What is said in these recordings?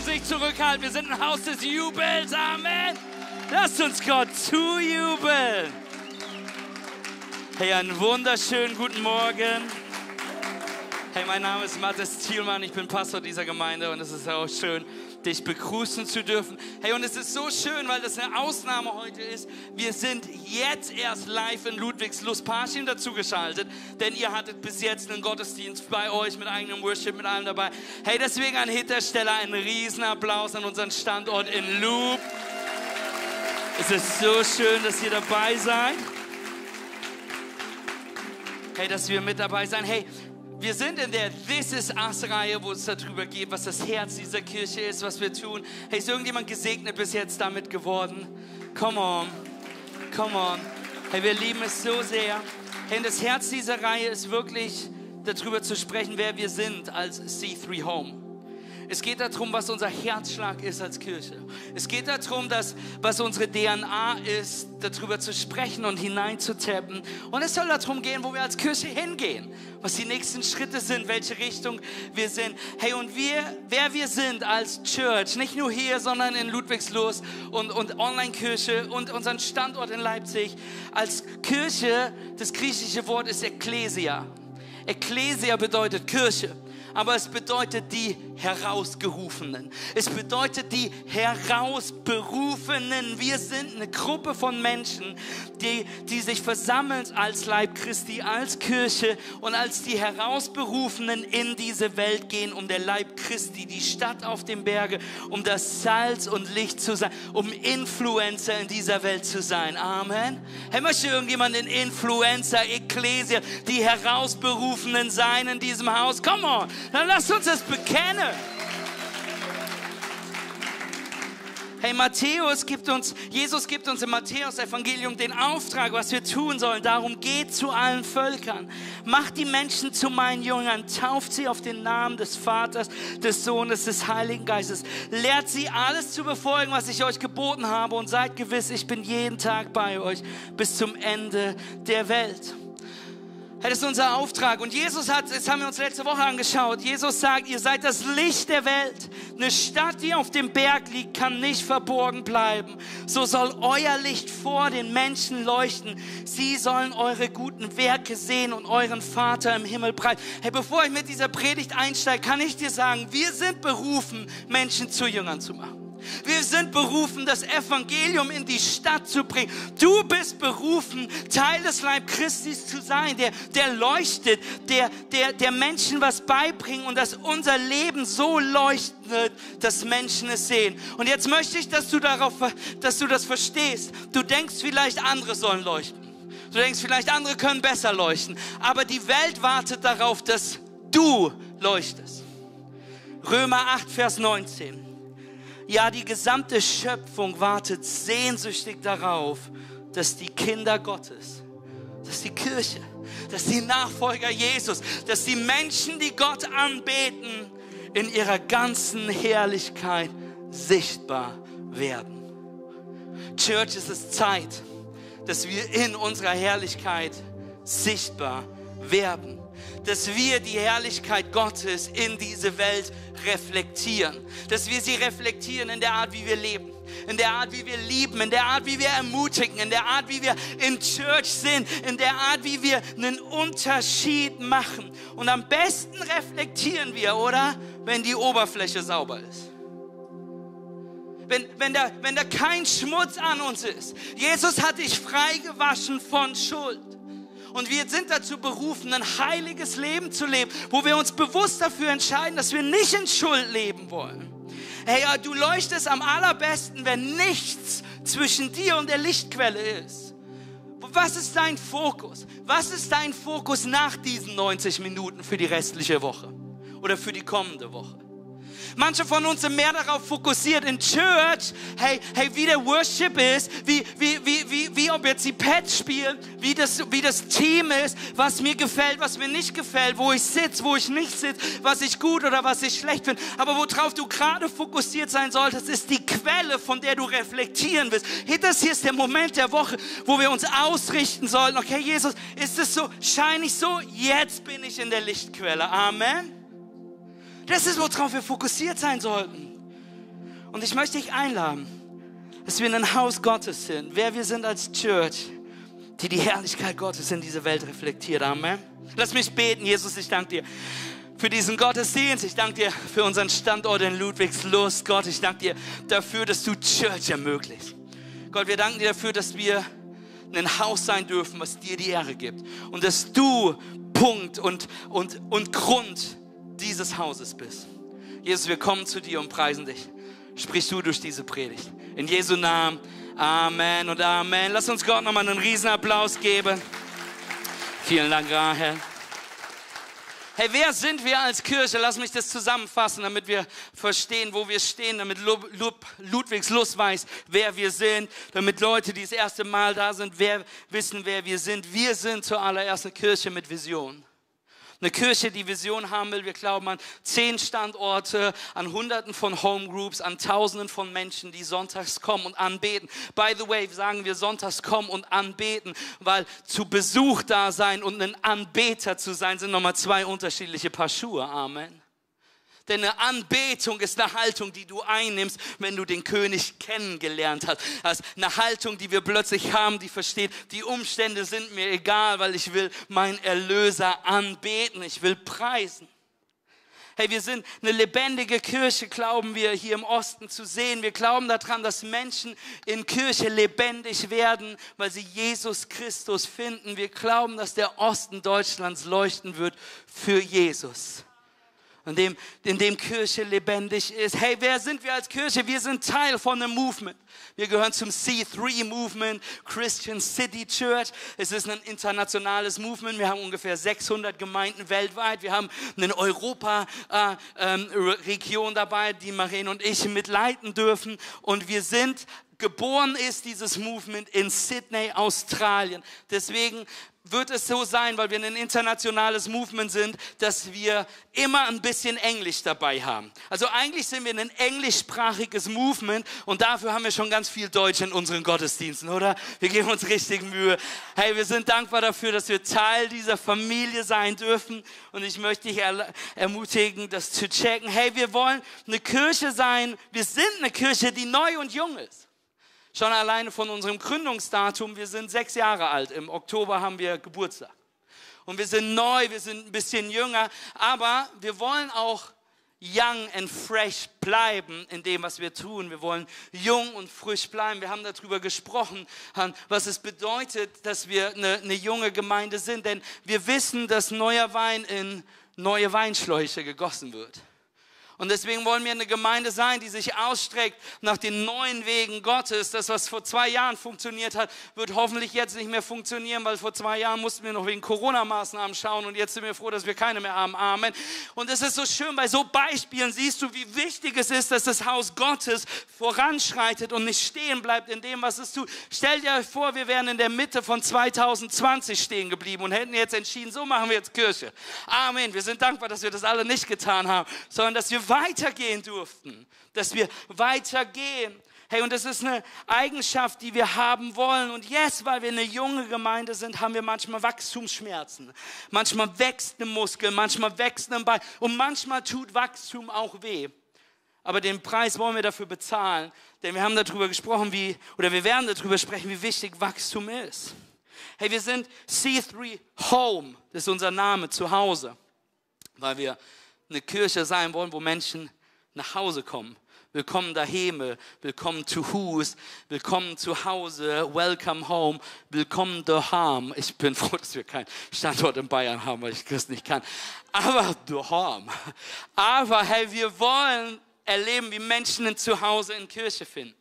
uns nicht zurückhalten. Wir sind ein Haus des Jubels. Amen. Lasst uns Gott zujubeln. Hey, einen wunderschönen guten Morgen. Hey, mein Name ist Mathis Thielmann. Ich bin Pastor dieser Gemeinde und es ist auch schön, dich begrüßen zu dürfen. Hey, und es ist so schön, weil das eine Ausnahme heute ist. Wir sind jetzt erst live in Ludwigslust Parchim dazugeschaltet, denn ihr hattet bis jetzt einen Gottesdienst bei euch mit eigenem Worship, mit allem dabei. Hey, deswegen an Hintersteller einen riesen Applaus an unseren Standort in Loop. Es ist so schön, dass ihr dabei seid. Hey, dass wir mit dabei sein. Hey, wir sind in der This is Us-Reihe, wo es darüber geht, was das Herz dieser Kirche ist, was wir tun. Hey, ist irgendjemand gesegnet bis jetzt damit geworden? Come on, come on. Hey, wir lieben es so sehr. Hey, das Herz dieser Reihe ist wirklich darüber zu sprechen, wer wir sind als C3 Home. Es geht darum, was unser Herzschlag ist als Kirche. Es geht darum, dass, was unsere DNA ist, darüber zu sprechen und hineinzutappen. Und es soll darum gehen, wo wir als Kirche hingehen, was die nächsten Schritte sind, welche Richtung wir sind. Hey, und wir, wer wir sind als Church, nicht nur hier, sondern in Ludwigslust und, und Online-Kirche und unseren Standort in Leipzig. Als Kirche, das griechische Wort ist Ekklesia. Ekklesia bedeutet Kirche aber es bedeutet die Herausgerufenen. Es bedeutet die Herausberufenen. Wir sind eine Gruppe von Menschen, die, die sich versammeln als Leib Christi, als Kirche und als die Herausberufenen in diese Welt gehen, um der Leib Christi, die Stadt auf dem Berge, um das Salz und Licht zu sein, um Influencer in dieser Welt zu sein. Amen. Hey, möchte irgendjemand ein Influencer, Ekklesia, die Herausberufenen sein in diesem Haus? Come on. Dann lasst uns es bekennen. Hey, Matthäus gibt uns, Jesus gibt uns im Matthäus-Evangelium den Auftrag, was wir tun sollen. Darum geht zu allen Völkern. Macht die Menschen zu meinen Jüngern. Tauft sie auf den Namen des Vaters, des Sohnes, des Heiligen Geistes. Lehrt sie alles zu befolgen, was ich euch geboten habe. Und seid gewiss, ich bin jeden Tag bei euch bis zum Ende der Welt. Das ist unser Auftrag. Und Jesus hat, das haben wir uns letzte Woche angeschaut, Jesus sagt, ihr seid das Licht der Welt. Eine Stadt, die auf dem Berg liegt, kann nicht verborgen bleiben. So soll euer Licht vor den Menschen leuchten. Sie sollen eure guten Werke sehen und euren Vater im Himmel breit. Hey, bevor ich mit dieser Predigt einsteige, kann ich dir sagen, wir sind berufen, Menschen zu Jüngern zu machen. Wir sind berufen, das Evangelium in die Stadt zu bringen. Du bist berufen, Teil des Leib Christi zu sein, der, der leuchtet, der, der, der Menschen was beibringt und dass unser Leben so leuchtet, dass Menschen es sehen. Und jetzt möchte ich, dass du darauf, dass du das verstehst. Du denkst vielleicht, andere sollen leuchten. Du denkst vielleicht, andere können besser leuchten. Aber die Welt wartet darauf, dass du leuchtest. Römer 8, Vers 19. Ja, die gesamte Schöpfung wartet sehnsüchtig darauf, dass die Kinder Gottes, dass die Kirche, dass die Nachfolger Jesus, dass die Menschen, die Gott anbeten, in ihrer ganzen Herrlichkeit sichtbar werden. Church, es ist Zeit, dass wir in unserer Herrlichkeit sichtbar werden dass wir die Herrlichkeit Gottes in diese Welt reflektieren. Dass wir sie reflektieren in der Art, wie wir leben in der Art, wie wir lieben, in der Art, wie wir ermutigen, in der Art, wie wir in Church sind, in der Art, wie wir einen Unterschied machen. Und am besten reflektieren wir, oder? Wenn die Oberfläche sauber ist. Wenn, wenn, da, wenn da kein Schmutz an uns ist. Jesus hat dich freigewaschen von Schuld. Und wir sind dazu berufen, ein heiliges Leben zu leben, wo wir uns bewusst dafür entscheiden, dass wir nicht in Schuld leben wollen. Hey, du leuchtest am allerbesten, wenn nichts zwischen dir und der Lichtquelle ist. Was ist dein Fokus? Was ist dein Fokus nach diesen 90 Minuten für die restliche Woche oder für die kommende Woche? Manche von uns sind mehr darauf fokussiert in Church, hey, hey, wie der Worship ist, wie, wie, wie, wie, wie ob jetzt die Pets spielen, wie das, wie das Team ist, was mir gefällt, was mir nicht gefällt, wo ich sitze, wo ich nicht sitze, was ich gut oder was ich schlecht finde. Aber worauf du gerade fokussiert sein solltest, ist die Quelle, von der du reflektieren willst. Hey, das hier ist der Moment der Woche, wo wir uns ausrichten sollten. Okay, Jesus, ist es so, scheine ich so? Jetzt bin ich in der Lichtquelle. Amen. Das ist, worauf wir fokussiert sein sollten. Und ich möchte dich einladen, dass wir ein Haus Gottes sind, wer wir sind als Church, die die Herrlichkeit Gottes in diese Welt reflektiert. Amen. Lass mich beten, Jesus, ich danke dir für diesen Gottesdienst. Ich danke dir für unseren Standort in Ludwigslust. Gott, ich danke dir dafür, dass du Church ermöglicht. Gott, wir danken dir dafür, dass wir ein Haus sein dürfen, was dir die Ehre gibt. Und dass du Punkt und, und, und Grund dieses Hauses bist. Jesus, wir kommen zu dir und preisen dich. Sprich du durch diese Predigt. In Jesu Namen. Amen und Amen. Lass uns Gott nochmal einen Riesenapplaus geben. Vielen Dank, Rahel. Hey, wer sind wir als Kirche? Lass mich das zusammenfassen, damit wir verstehen, wo wir stehen, damit Ludwigs Lust weiß, wer wir sind, damit Leute, die das erste Mal da sind, wer, wissen, wer wir sind. Wir sind zuallererst eine Kirche mit Vision. Eine Kirche, die Vision haben will. Wir glauben an zehn Standorte, an Hunderten von Homegroups, an Tausenden von Menschen, die sonntags kommen und anbeten. By the way, sagen wir sonntags kommen und anbeten, weil zu Besuch da sein und ein Anbeter zu sein, sind nochmal zwei unterschiedliche Paar Schuhe. Amen. Denn eine Anbetung ist eine Haltung, die du einnimmst, wenn du den König kennengelernt hast. Das ist eine Haltung, die wir plötzlich haben, die versteht, die Umstände sind mir egal, weil ich will meinen Erlöser anbeten, ich will preisen. Hey, wir sind eine lebendige Kirche, glauben wir hier im Osten zu sehen. Wir glauben daran, dass Menschen in Kirche lebendig werden, weil sie Jesus Christus finden. Wir glauben, dass der Osten Deutschlands leuchten wird für Jesus in dem, in dem Kirche lebendig ist. Hey, wer sind wir als Kirche? Wir sind Teil von einem Movement. Wir gehören zum C3 Movement, Christian City Church. Es ist ein internationales Movement. Wir haben ungefähr 600 Gemeinden weltweit. Wir haben eine Europa-Region äh, ähm, dabei, die Marene und ich mitleiten dürfen. Und wir sind geboren ist dieses Movement in Sydney, Australien. Deswegen wird es so sein, weil wir ein internationales Movement sind, dass wir immer ein bisschen Englisch dabei haben. Also eigentlich sind wir ein englischsprachiges Movement und dafür haben wir schon ganz viel Deutsch in unseren Gottesdiensten, oder? Wir geben uns richtig Mühe. Hey, wir sind dankbar dafür, dass wir Teil dieser Familie sein dürfen und ich möchte dich ermutigen, das zu checken. Hey, wir wollen eine Kirche sein. Wir sind eine Kirche, die neu und jung ist. Schon alleine von unserem Gründungsdatum, wir sind sechs Jahre alt, im Oktober haben wir Geburtstag. Und wir sind neu, wir sind ein bisschen jünger, aber wir wollen auch young and fresh bleiben in dem, was wir tun. Wir wollen jung und frisch bleiben. Wir haben darüber gesprochen, was es bedeutet, dass wir eine, eine junge Gemeinde sind, denn wir wissen, dass neuer Wein in neue Weinschläuche gegossen wird. Und deswegen wollen wir eine Gemeinde sein, die sich ausstreckt nach den neuen Wegen Gottes. Das, was vor zwei Jahren funktioniert hat, wird hoffentlich jetzt nicht mehr funktionieren, weil vor zwei Jahren mussten wir noch wegen Corona-Maßnahmen schauen und jetzt sind wir froh, dass wir keine mehr haben. Amen. Und es ist so schön, bei so Beispielen siehst du, wie wichtig es ist, dass das Haus Gottes voranschreitet und nicht stehen bleibt in dem, was es tut. Stell dir vor, wir wären in der Mitte von 2020 stehen geblieben und hätten jetzt entschieden, so machen wir jetzt Kirche. Amen. Wir sind dankbar, dass wir das alle nicht getan haben, sondern dass wir weitergehen durften, dass wir weitergehen. Hey, und das ist eine Eigenschaft, die wir haben wollen. Und yes, weil wir eine junge Gemeinde sind, haben wir manchmal Wachstumsschmerzen. Manchmal wächst ein Muskel, manchmal wächst ein Bein und manchmal tut Wachstum auch weh. Aber den Preis wollen wir dafür bezahlen, denn wir haben darüber gesprochen, wie, oder wir werden darüber sprechen, wie wichtig Wachstum ist. Hey, wir sind C3 Home, das ist unser Name, zu Hause, weil wir eine Kirche sein wollen, wo Menschen nach Hause kommen. Willkommen daheim, willkommen zu Hus, willkommen zu Hause, welcome home, willkommen daheim. Ich bin froh, dass wir keinen Standort in Bayern haben, weil ich das nicht kann. Aber daheim. Aber hey, wir wollen erleben, wie Menschen ein Zuhause in Kirche finden.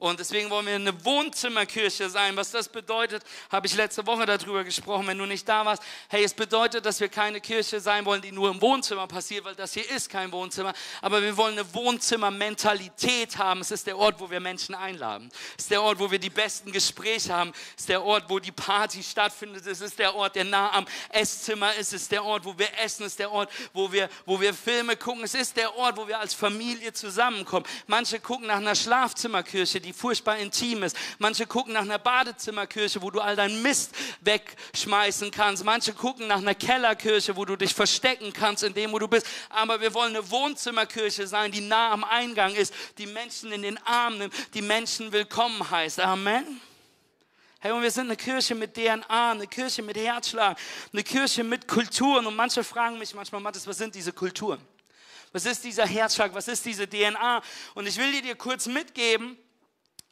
Und deswegen wollen wir eine Wohnzimmerkirche sein. Was das bedeutet, habe ich letzte Woche darüber gesprochen, wenn du nicht da warst. Hey, es bedeutet, dass wir keine Kirche sein wollen, die nur im Wohnzimmer passiert, weil das hier ist kein Wohnzimmer. Aber wir wollen eine Wohnzimmermentalität haben. Es ist der Ort, wo wir Menschen einladen. Es ist der Ort, wo wir die besten Gespräche haben. Es ist der Ort, wo die Party stattfindet. Es ist der Ort, der nah am Esszimmer ist. Es ist der Ort, wo wir essen. Es ist der Ort, wo wir, wo wir Filme gucken. Es ist der Ort, wo wir als Familie zusammenkommen. Manche gucken nach einer Schlafzimmerkirche, die die furchtbar intim ist. Manche gucken nach einer Badezimmerkirche, wo du all deinen Mist wegschmeißen kannst. Manche gucken nach einer Kellerkirche, wo du dich verstecken kannst, in dem, wo du bist. Aber wir wollen eine Wohnzimmerkirche sein, die nah am Eingang ist, die Menschen in den Arm nimmt, die Menschen willkommen heißt. Amen. Hey, und wir sind eine Kirche mit DNA, eine Kirche mit Herzschlag, eine Kirche mit Kulturen. Und manche fragen mich manchmal, Mathis, was sind diese Kulturen? Was ist dieser Herzschlag? Was ist diese DNA? Und ich will dir kurz mitgeben,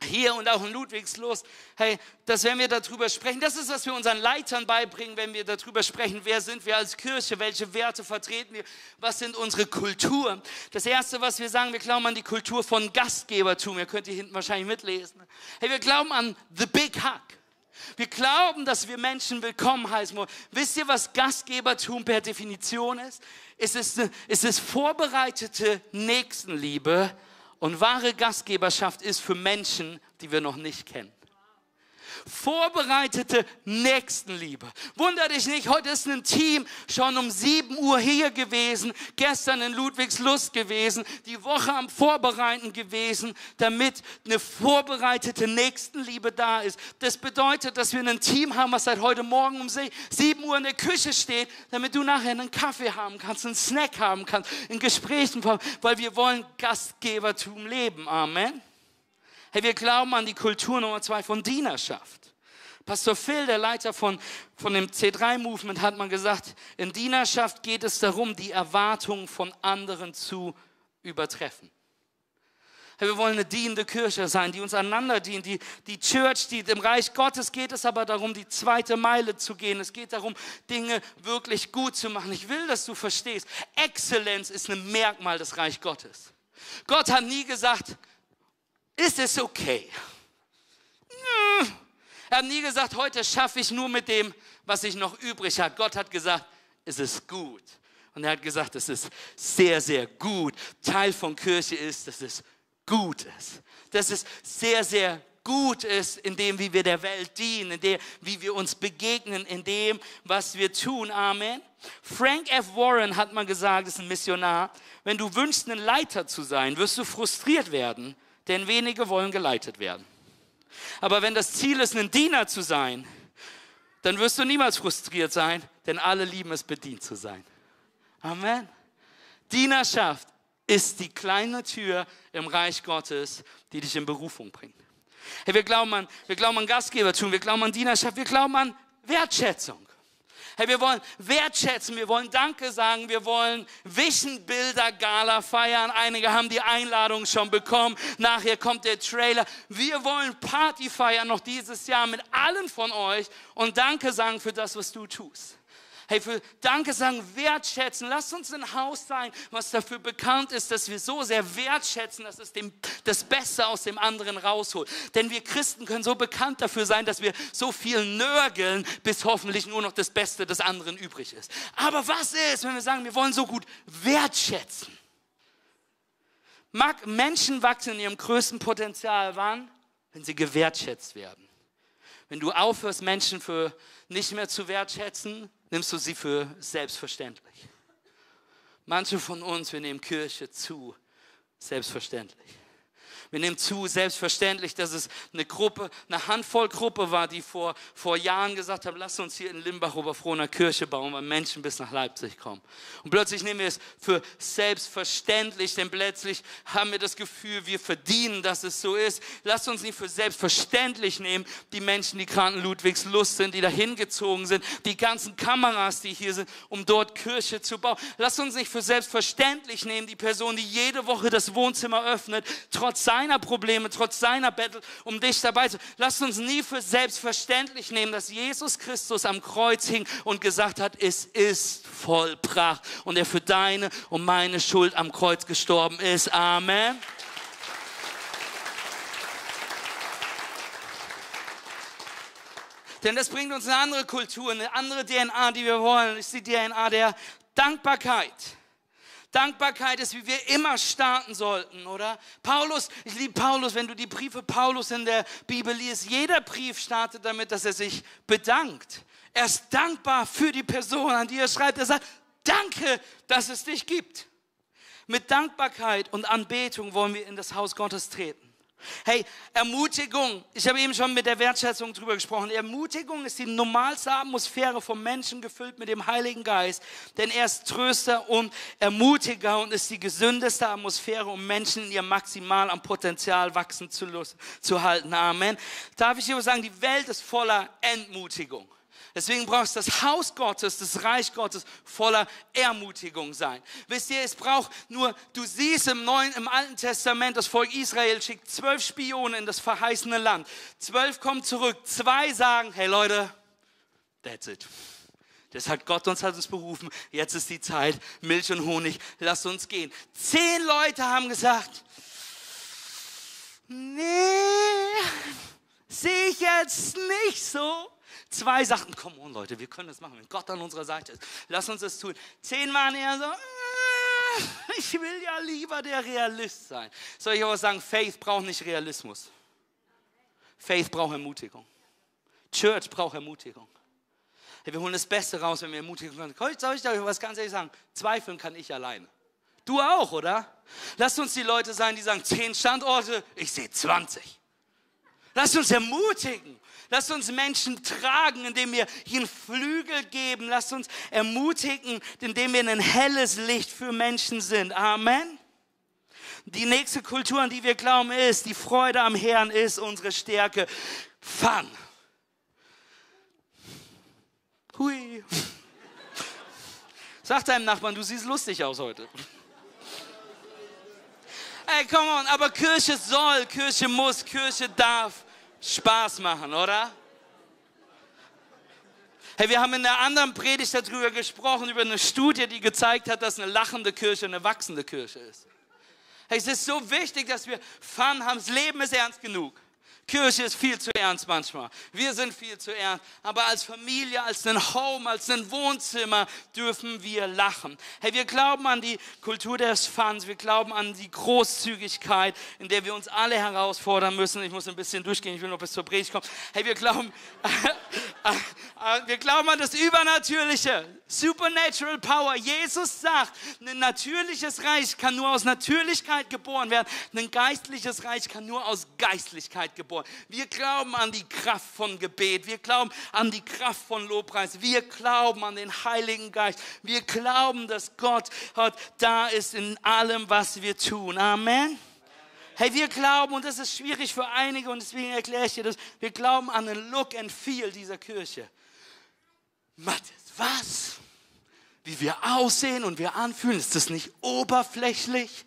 hier und auch in Ludwigslust, hey, dass wenn wir darüber sprechen, das ist, was wir unseren Leitern beibringen, wenn wir darüber sprechen, wer sind wir als Kirche, welche Werte vertreten wir, was sind unsere Kulturen. Das Erste, was wir sagen, wir glauben an die Kultur von Gastgebertum. Ihr könnt hier hinten wahrscheinlich mitlesen. Hey, wir glauben an the big hug. Wir glauben, dass wir Menschen willkommen heißen. Wisst ihr, was Gastgebertum per Definition ist? Es ist, es ist vorbereitete Nächstenliebe und wahre Gastgeberschaft ist für Menschen, die wir noch nicht kennen vorbereitete Nächstenliebe. Wunder dich nicht, heute ist ein Team schon um 7 Uhr hier gewesen, gestern in Ludwigslust gewesen, die Woche am Vorbereiten gewesen, damit eine vorbereitete Nächstenliebe da ist. Das bedeutet, dass wir ein Team haben, was seit heute Morgen um 7 Uhr in der Küche steht, damit du nachher einen Kaffee haben kannst, einen Snack haben kannst, in Gesprächen, weil wir wollen Gastgebertum leben. Amen. Hey, wir glauben an die Kultur Nummer zwei von Dienerschaft. Pastor Phil, der Leiter von, von dem C3-Movement, hat mal gesagt, in Dienerschaft geht es darum, die Erwartungen von anderen zu übertreffen. Hey, wir wollen eine dienende Kirche sein, die uns einander dient, die, die Church dient. Im Reich Gottes geht es aber darum, die zweite Meile zu gehen. Es geht darum, Dinge wirklich gut zu machen. Ich will, dass du verstehst, Exzellenz ist ein Merkmal des Reich Gottes. Gott hat nie gesagt, ist es okay. Er hat nie gesagt, heute schaffe ich nur mit dem, was ich noch übrig habe. Gott hat gesagt, es ist gut. Und er hat gesagt, es ist sehr, sehr gut. Teil von Kirche ist, dass es gut ist. Dass es sehr, sehr gut ist in dem, wie wir der Welt dienen, in dem, wie wir uns begegnen, in dem, was wir tun. Amen. Frank F. Warren hat mal gesagt, ist ein Missionar, wenn du wünschst, ein Leiter zu sein, wirst du frustriert werden, denn wenige wollen geleitet werden. Aber wenn das Ziel ist, ein Diener zu sein, dann wirst du niemals frustriert sein, denn alle lieben es, bedient zu sein. Amen. Dienerschaft ist die kleine Tür im Reich Gottes, die dich in Berufung bringt. Hey, wir glauben an, wir glauben an Gastgebertum, wir glauben an Dienerschaft, wir glauben an Wertschätzung. Hey, wir wollen wertschätzen, wir wollen Danke sagen, wir wollen Vision-Bilder Gala feiern. Einige haben die Einladung schon bekommen. Nachher kommt der Trailer. Wir wollen Party feiern noch dieses Jahr mit allen von euch und Danke sagen für das, was du tust. Hey, für Danke sagen, wertschätzen. Lasst uns ein Haus sein, was dafür bekannt ist, dass wir so sehr wertschätzen, dass es dem, das Beste aus dem anderen rausholt. Denn wir Christen können so bekannt dafür sein, dass wir so viel nörgeln, bis hoffentlich nur noch das Beste des anderen übrig ist. Aber was ist, wenn wir sagen, wir wollen so gut wertschätzen? Menschen wachsen in ihrem größten Potenzial wann? Wenn sie gewertschätzt werden. Wenn du aufhörst, Menschen für nicht mehr zu wertschätzen, nimmst du sie für selbstverständlich. Manche von uns, wir nehmen Kirche zu selbstverständlich. Wir nehmen zu, selbstverständlich, dass es eine Gruppe, eine Handvoll Gruppe war, die vor, vor Jahren gesagt haben, lass uns hier in Limbach Oberfrohner Kirche bauen, weil Menschen bis nach Leipzig kommen. Und plötzlich nehmen wir es für selbstverständlich, denn plötzlich haben wir das Gefühl, wir verdienen, dass es so ist. Lass uns nicht für selbstverständlich nehmen, die Menschen, die gerade in Ludwigslust sind, die da hingezogen sind, die ganzen Kameras, die hier sind, um dort Kirche zu bauen. Lass uns nicht für selbstverständlich nehmen, die Person, die jede Woche das Wohnzimmer öffnet, trotz seiner seiner Probleme, trotz seiner Battle, um dich dabei zu. Lasst uns nie für selbstverständlich nehmen, dass Jesus Christus am Kreuz hing und gesagt hat, es ist vollbracht und er für deine und meine Schuld am Kreuz gestorben ist. Amen. Denn das bringt uns eine andere Kultur, eine andere DNA, die wir wollen. Das ist die DNA der Dankbarkeit. Dankbarkeit ist, wie wir immer starten sollten, oder? Paulus, ich liebe Paulus, wenn du die Briefe Paulus in der Bibel liest, jeder Brief startet damit, dass er sich bedankt. Er ist dankbar für die Person, an die er schreibt. Er sagt, danke, dass es dich gibt. Mit Dankbarkeit und Anbetung wollen wir in das Haus Gottes treten. Hey, Ermutigung, ich habe eben schon mit der Wertschätzung drüber gesprochen. Ermutigung ist die normalste Atmosphäre vom Menschen gefüllt mit dem Heiligen Geist, denn er ist Tröster und Ermutiger und ist die gesündeste Atmosphäre, um Menschen in ihr maximal am Potenzial wachsen zu, zu halten. Amen. Darf ich dir sagen, die Welt ist voller Entmutigung. Deswegen brauchst du das Haus Gottes, das Reich Gottes voller Ermutigung sein. Wisst ihr, es braucht nur, du siehst im Neuen, im Alten Testament, das Volk Israel schickt zwölf Spione in das verheißene Land. Zwölf kommen zurück. Zwei sagen, hey Leute, that's it. Das hat Gott uns, hat uns berufen. Jetzt ist die Zeit. Milch und Honig, lass uns gehen. Zehn Leute haben gesagt, nee, sehe ich jetzt nicht so. Zwei sagten, komm on Leute, wir können das machen, wenn Gott an unserer Seite ist. Lass uns das tun. Zehn waren eher so, äh, ich will ja lieber der Realist sein. Soll ich aber sagen, Faith braucht nicht Realismus. Faith braucht Ermutigung. Church braucht Ermutigung. Hey, wir holen das Beste raus, wenn wir Ermutigung können. Soll ich euch was ganz ehrlich sagen? Zweifeln kann ich alleine. Du auch, oder? Lasst uns die Leute sein, die sagen, zehn Standorte, ich sehe 20. Lasst uns ermutigen. Lasst uns Menschen tragen, indem wir ihnen Flügel geben. Lasst uns ermutigen, indem wir ein helles Licht für Menschen sind. Amen. Die nächste Kultur, an die wir glauben, ist, die Freude am Herrn ist unsere Stärke. Fun. Hui. Sag deinem Nachbarn, du siehst lustig aus heute. Ey, come on, aber Kirche soll, Kirche muss, Kirche darf. Spaß machen, oder? Hey, wir haben in einer anderen Predigt darüber gesprochen, über eine Studie, die gezeigt hat, dass eine lachende Kirche eine wachsende Kirche ist. Hey, es ist so wichtig, dass wir Fun haben. Das Leben ist ernst genug. Kirche ist viel zu ernst manchmal. Wir sind viel zu ernst. Aber als Familie, als ein Home, als ein Wohnzimmer dürfen wir lachen. Hey, wir glauben an die Kultur des Fans. Wir glauben an die Großzügigkeit, in der wir uns alle herausfordern müssen. Ich muss ein bisschen durchgehen. Ich will noch bis zur Predigt kommen. Hey, wir glauben, wir glauben an das Übernatürliche. Supernatural Power. Jesus sagt, ein natürliches Reich kann nur aus Natürlichkeit geboren werden. Ein geistliches Reich kann nur aus Geistlichkeit geboren werden geboren. Wir glauben an die Kraft von Gebet. Wir glauben an die Kraft von Lobpreis. Wir glauben an den Heiligen Geist. Wir glauben, dass Gott da ist in allem, was wir tun. Amen. Hey, wir glauben, und das ist schwierig für einige, und deswegen erkläre ich dir das, wir glauben an den Look and Feel dieser Kirche. Matthias, was? Wie wir aussehen und wir anfühlen, ist das nicht oberflächlich?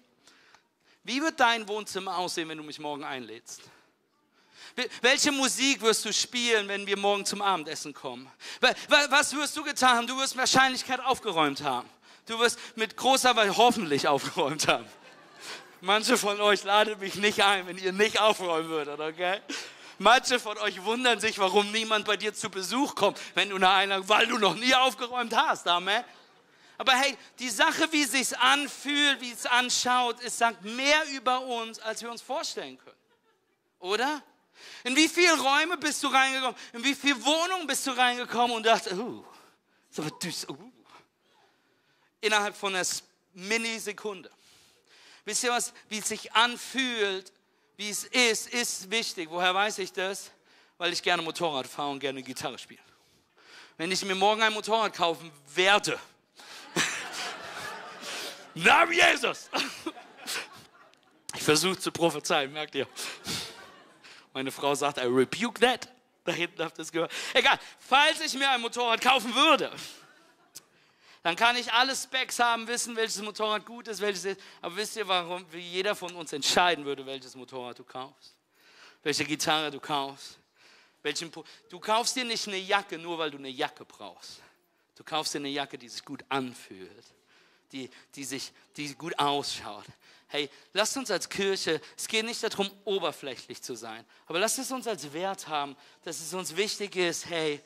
Wie wird dein Wohnzimmer aussehen, wenn du mich morgen einlädst? Welche Musik wirst du spielen, wenn wir morgen zum Abendessen kommen? Was wirst du getan haben? Du wirst Wahrscheinlichkeit aufgeräumt haben. Du wirst mit großer Weise hoffentlich aufgeräumt haben. Manche von euch laden mich nicht ein, wenn ihr nicht aufräumen würdet, okay? Manche von euch wundern sich, warum niemand bei dir zu Besuch kommt, wenn du eine Einladung, weil du noch nie aufgeräumt hast, Amen. Aber hey, die Sache, wie es sich anfühlt, wie es anschaut, es sagt mehr über uns, als wir uns vorstellen können. Oder? In wie viele Räume bist du reingekommen? In wie viele Wohnungen bist du reingekommen und dachte, uh, ist aber düster. Uh. Innerhalb von einer Minisekunde. Wisst ihr was, wie es sich anfühlt, wie es ist, ist wichtig. Woher weiß ich das? Weil ich gerne Motorrad fahre und gerne Gitarre spiele. Wenn ich mir morgen ein Motorrad kaufen werde, Namen Jesus! Ich versuche zu prophezeien, merkt ihr? Meine Frau sagt, I rebuke that. Da hinten habt ihr es gehört. Egal, falls ich mir ein Motorrad kaufen würde, dann kann ich alle Specs haben, wissen, welches Motorrad gut ist, welches ist. Aber wisst ihr, warum wie jeder von uns entscheiden würde, welches Motorrad du kaufst? Welche Gitarre du kaufst? Welchen du kaufst dir nicht eine Jacke, nur weil du eine Jacke brauchst. Du kaufst dir eine Jacke, die sich gut anfühlt, die, die, sich, die gut ausschaut hey, lasst uns als Kirche, es geht nicht darum, oberflächlich zu sein, aber lasst es uns als Wert haben, dass es uns wichtig ist, hey,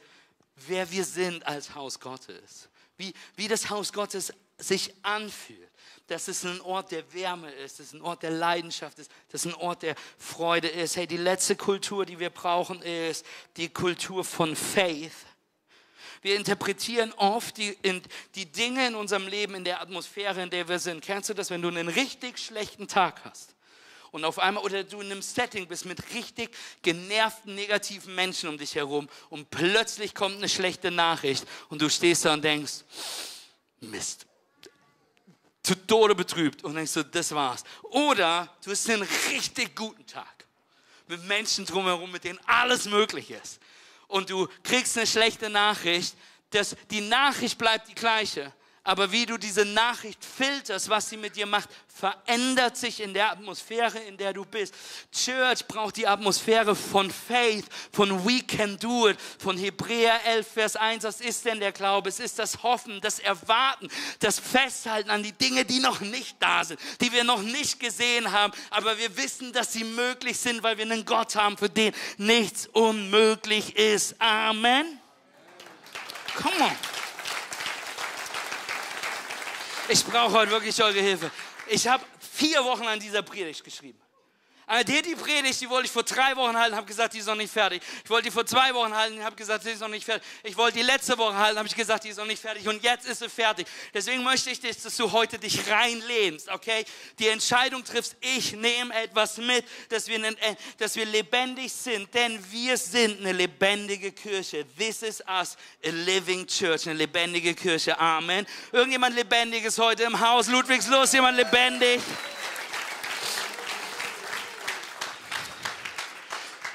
wer wir sind als Haus Gottes, wie, wie das Haus Gottes sich anfühlt, dass es ein Ort der Wärme ist, dass es ein Ort der Leidenschaft ist, dass es ein Ort der Freude ist. Hey, die letzte Kultur, die wir brauchen, ist die Kultur von Faith wir interpretieren oft die, in, die Dinge in unserem Leben, in der Atmosphäre, in der wir sind. Kennst du das, wenn du einen richtig schlechten Tag hast? und auf einmal, oder du in einem Setting bist mit richtig genervten, negativen Menschen um dich herum und plötzlich kommt eine schlechte Nachricht und du stehst da und denkst, Mist, zu Tode betrübt und denkst so, das war's. Oder du hast einen richtig guten Tag mit Menschen drumherum, mit denen alles möglich ist. Und du kriegst eine schlechte Nachricht, dass die Nachricht bleibt die gleiche, aber wie du diese Nachricht filterst, was sie mit dir macht, verändert sich in der Atmosphäre, in der du bist. Church braucht die Atmosphäre von Faith, von We can do it, von Hebräer 11, Vers 1. Was ist denn der Glaube? Es ist das Hoffen, das Erwarten, das Festhalten an die Dinge, die noch nicht da sind, die wir noch nicht gesehen haben, aber wir wissen, dass sie möglich sind, weil wir einen Gott haben, für den nichts unmöglich ist. Amen. Come on. Ich brauche heute wirklich eure Hilfe. Ich habe vier Wochen an dieser Predigt geschrieben. Aber die, die Predigt, die wollte ich vor drei Wochen halten, habe gesagt, die ist noch nicht fertig. Ich wollte die vor zwei Wochen halten, habe gesagt, die ist noch nicht fertig. Ich wollte die letzte Woche halten, habe ich gesagt, die ist noch nicht fertig. Und jetzt ist sie fertig. Deswegen möchte ich, dass du heute dich reinlehnst, okay? Die Entscheidung triffst, ich nehme etwas mit, dass wir, äh, dass wir lebendig sind, denn wir sind eine lebendige Kirche. This is us, a living church, eine lebendige Kirche. Amen. Irgendjemand Lebendiges heute im Haus? Ludwigslos, jemand lebendig?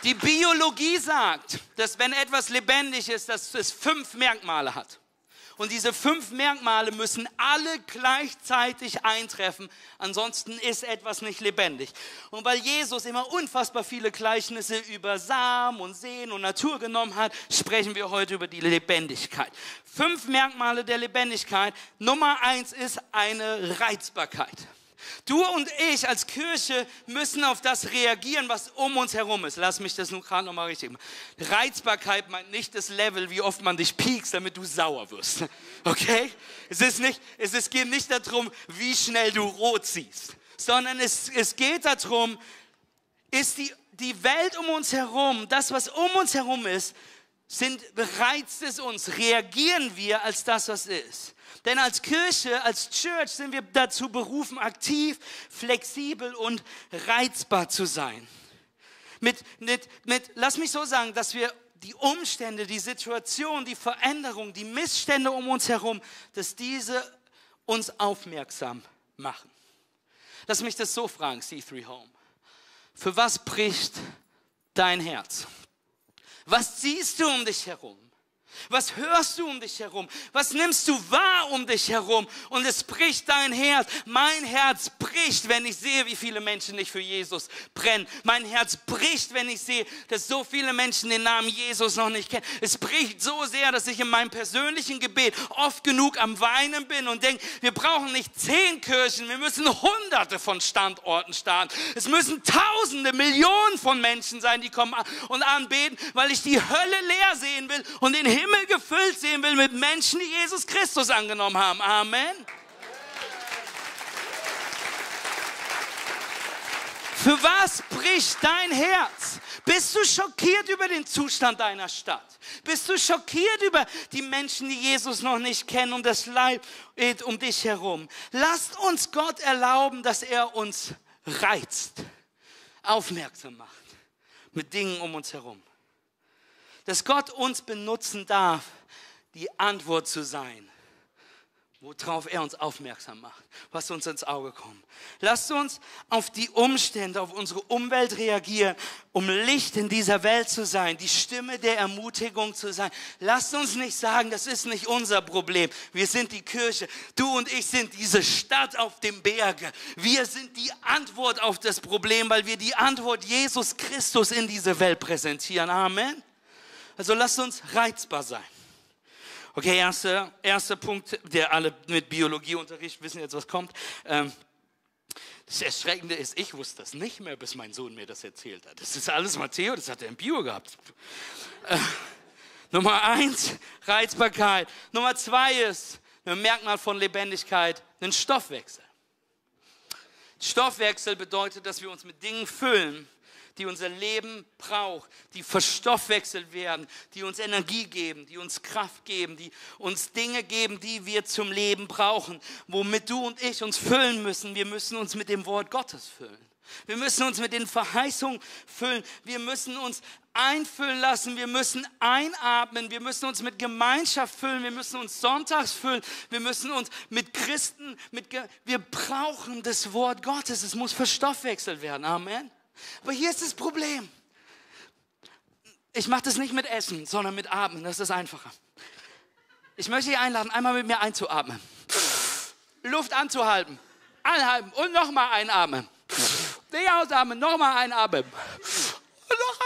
Die Biologie sagt, dass wenn etwas lebendig ist, dass es fünf Merkmale hat. Und diese fünf Merkmale müssen alle gleichzeitig eintreffen, ansonsten ist etwas nicht lebendig. Und weil Jesus immer unfassbar viele Gleichnisse über Samen und Seen und Natur genommen hat, sprechen wir heute über die Lebendigkeit. Fünf Merkmale der Lebendigkeit. Nummer eins ist eine Reizbarkeit. Du und ich als Kirche müssen auf das reagieren, was um uns herum ist. Lass mich das nun gerade nochmal richtig machen. Reizbarkeit meint nicht das Level, wie oft man dich piekst, damit du sauer wirst. Okay? Es, ist nicht, es, es geht nicht darum, wie schnell du rot siehst, sondern es, es geht darum, ist die, die Welt um uns herum, das, was um uns herum ist, sind, bereizt es uns, reagieren wir als das, was ist. Denn als Kirche, als Church sind wir dazu berufen, aktiv, flexibel und reizbar zu sein. Mit, mit, mit, lass mich so sagen, dass wir die Umstände, die Situation, die Veränderung, die Missstände um uns herum, dass diese uns aufmerksam machen. Lass mich das so fragen, C3 Home. Für was bricht dein Herz? Was siehst du um dich herum? Was hörst du um dich herum? Was nimmst du wahr um dich herum? Und es bricht dein Herz. Mein Herz bricht, wenn ich sehe, wie viele Menschen nicht für Jesus brennen. Mein Herz bricht, wenn ich sehe, dass so viele Menschen den Namen Jesus noch nicht kennen. Es bricht so sehr, dass ich in meinem persönlichen Gebet oft genug am Weinen bin und denke, wir brauchen nicht zehn Kirchen, wir müssen hunderte von Standorten starten. Es müssen tausende, Millionen von Menschen sein, die kommen und anbeten, weil ich die Hölle leer sehen will und den Himmel gefüllt sehen will mit Menschen, die Jesus Christus angenommen haben. Amen. Für was bricht dein Herz? Bist du schockiert über den Zustand deiner Stadt? Bist du schockiert über die Menschen, die Jesus noch nicht kennen und das Leib um dich herum? Lasst uns Gott erlauben, dass er uns reizt, aufmerksam macht mit Dingen um uns herum dass Gott uns benutzen darf, die Antwort zu sein, worauf er uns aufmerksam macht, was uns ins Auge kommt. Lasst uns auf die Umstände, auf unsere Umwelt reagieren, um Licht in dieser Welt zu sein, die Stimme der Ermutigung zu sein. Lasst uns nicht sagen, das ist nicht unser Problem. Wir sind die Kirche. Du und ich sind diese Stadt auf dem Berge. Wir sind die Antwort auf das Problem, weil wir die Antwort Jesus Christus in diese Welt präsentieren. Amen. Also lasst uns reizbar sein. Okay, erster, erster Punkt, der alle mit Biologieunterricht wissen jetzt, was kommt. Ähm, das Erschreckende ist, ich wusste das nicht mehr, bis mein Sohn mir das erzählt hat. Das ist alles Matteo, das hat er im Bio gehabt. Äh, Nummer eins, Reizbarkeit. Nummer zwei ist, ein Merkmal von Lebendigkeit, ein Stoffwechsel. Stoffwechsel bedeutet, dass wir uns mit Dingen füllen, die unser Leben braucht, die verstoffwechselt werden, die uns Energie geben, die uns Kraft geben, die uns Dinge geben, die wir zum Leben brauchen, womit du und ich uns füllen müssen. Wir müssen uns mit dem Wort Gottes füllen. Wir müssen uns mit den Verheißungen füllen. Wir müssen uns einfüllen lassen. Wir müssen einatmen. Wir müssen uns mit Gemeinschaft füllen. Wir müssen uns sonntags füllen. Wir müssen uns mit Christen, mit Ge wir brauchen das Wort Gottes. Es muss verstoffwechselt werden. Amen. Aber hier ist das Problem. Ich mache das nicht mit Essen, sondern mit Atmen. Das ist einfacher. Ich möchte dich einladen, einmal mit mir einzuatmen. Luft anzuhalten. Anhalten und nochmal einatmen. Nicht ausatmen, nochmal einatmen. Und noch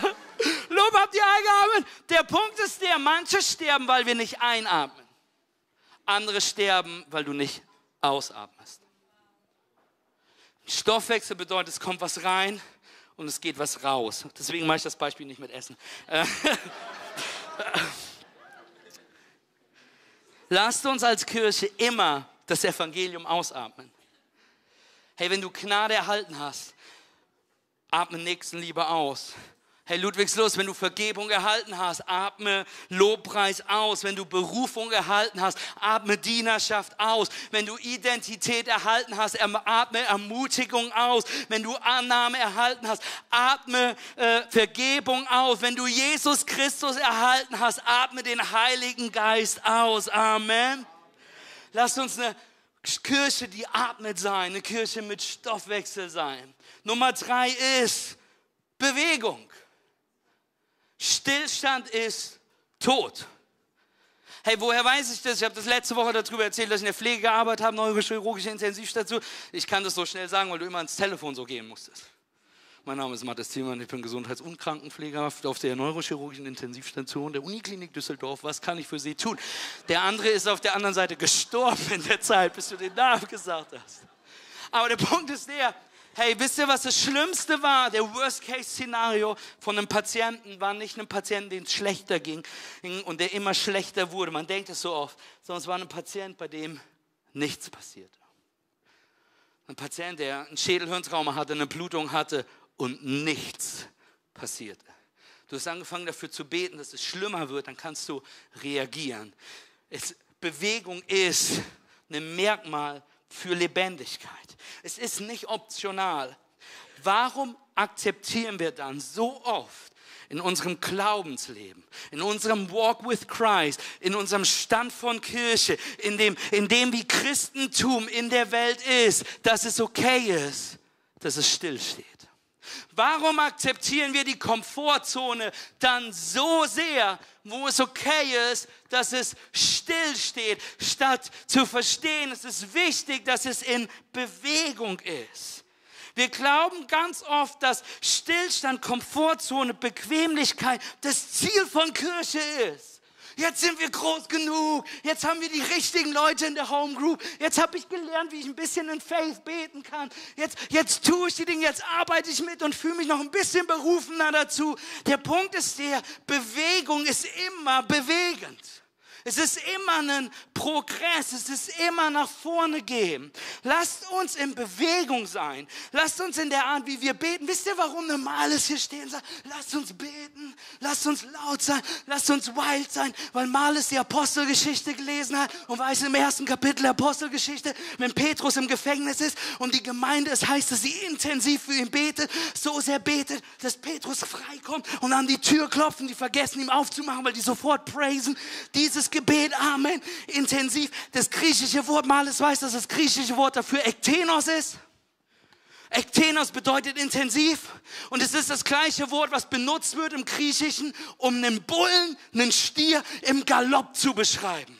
einmal. Lob habt ihr eingeatmet. Der Punkt ist der, manche sterben, weil wir nicht einatmen. Andere sterben, weil du nicht ausatmest. Stoffwechsel bedeutet, es kommt was rein und es geht was raus. Deswegen mache ich das Beispiel nicht mit Essen. Lasst uns als Kirche immer das Evangelium ausatmen. Hey, wenn du Gnade erhalten hast, atme Nächstenliebe aus. Hey Ludwigslust, wenn du Vergebung erhalten hast, atme Lobpreis aus. Wenn du Berufung erhalten hast, atme Dienerschaft aus. Wenn du Identität erhalten hast, atme Ermutigung aus. Wenn du Annahme erhalten hast, atme äh, Vergebung aus. Wenn du Jesus Christus erhalten hast, atme den Heiligen Geist aus. Amen. Lass uns eine Kirche, die atmet sein, eine Kirche mit Stoffwechsel sein. Nummer drei ist Bewegung. Stillstand ist tot. Hey, woher weiß ich das? Ich habe das letzte Woche darüber erzählt, dass ich in der Pflege gearbeitet habe, neurochirurgische Intensivstation. Ich kann das so schnell sagen, weil du immer ans Telefon so gehen musstest. Mein Name ist Matthias Thielmann, ich bin Gesundheits- und Krankenpfleger auf der neurochirurgischen Intensivstation der Uniklinik Düsseldorf. Was kann ich für Sie tun? Der andere ist auf der anderen Seite gestorben in der Zeit, bis du den Namen gesagt hast. Aber der Punkt ist der, Hey, wisst ihr, was das Schlimmste war? Der Worst-Case-Szenario von einem Patienten war nicht ein Patient, dem es schlechter ging und der immer schlechter wurde. Man denkt es so oft, sondern es war ein Patient, bei dem nichts passierte. Ein Patient, der ein Schädelhirntrauma hatte, eine Blutung hatte und nichts passierte. Du hast angefangen dafür zu beten, dass es schlimmer wird, dann kannst du reagieren. Es, Bewegung ist ein Merkmal für Lebendigkeit. Es ist nicht optional. Warum akzeptieren wir dann so oft in unserem Glaubensleben, in unserem Walk with Christ, in unserem Stand von Kirche, in dem, in dem wie Christentum in der Welt ist, dass es okay ist, dass es stillsteht? Warum akzeptieren wir die Komfortzone dann so sehr, wo es okay ist, dass es stillsteht, statt zu verstehen, es ist wichtig, dass es in Bewegung ist. Wir glauben ganz oft, dass Stillstand, Komfortzone, Bequemlichkeit das Ziel von Kirche ist. Jetzt sind wir groß genug. Jetzt haben wir die richtigen Leute in der Home Group. Jetzt habe ich gelernt, wie ich ein bisschen in Faith beten kann. Jetzt, jetzt tue ich die Dinge, jetzt arbeite ich mit und fühle mich noch ein bisschen berufener dazu. Der Punkt ist der, Bewegung ist immer bewegend. Es ist immer ein Progress, es ist immer nach vorne gehen. Lasst uns in Bewegung sein. Lasst uns in der Art, wie wir beten. Wisst ihr, warum normales hier stehen sagt? Lasst uns beten, lasst uns laut sein, lasst uns wild sein, weil Males die Apostelgeschichte gelesen hat und weiß im ersten Kapitel Apostelgeschichte, wenn Petrus im Gefängnis ist und die Gemeinde, es heißt, dass sie intensiv für ihn betet, so sehr betet, dass Petrus freikommt und an die Tür klopfen, die vergessen ihm aufzumachen, weil die sofort praisen. Dieses Gebet, Amen, intensiv. Das griechische Wort, Males weiß, dass das griechische Wort dafür Ektenos ist. Ektenos bedeutet intensiv und es ist das gleiche Wort, was benutzt wird im Griechischen, um einen Bullen, einen Stier im Galopp zu beschreiben.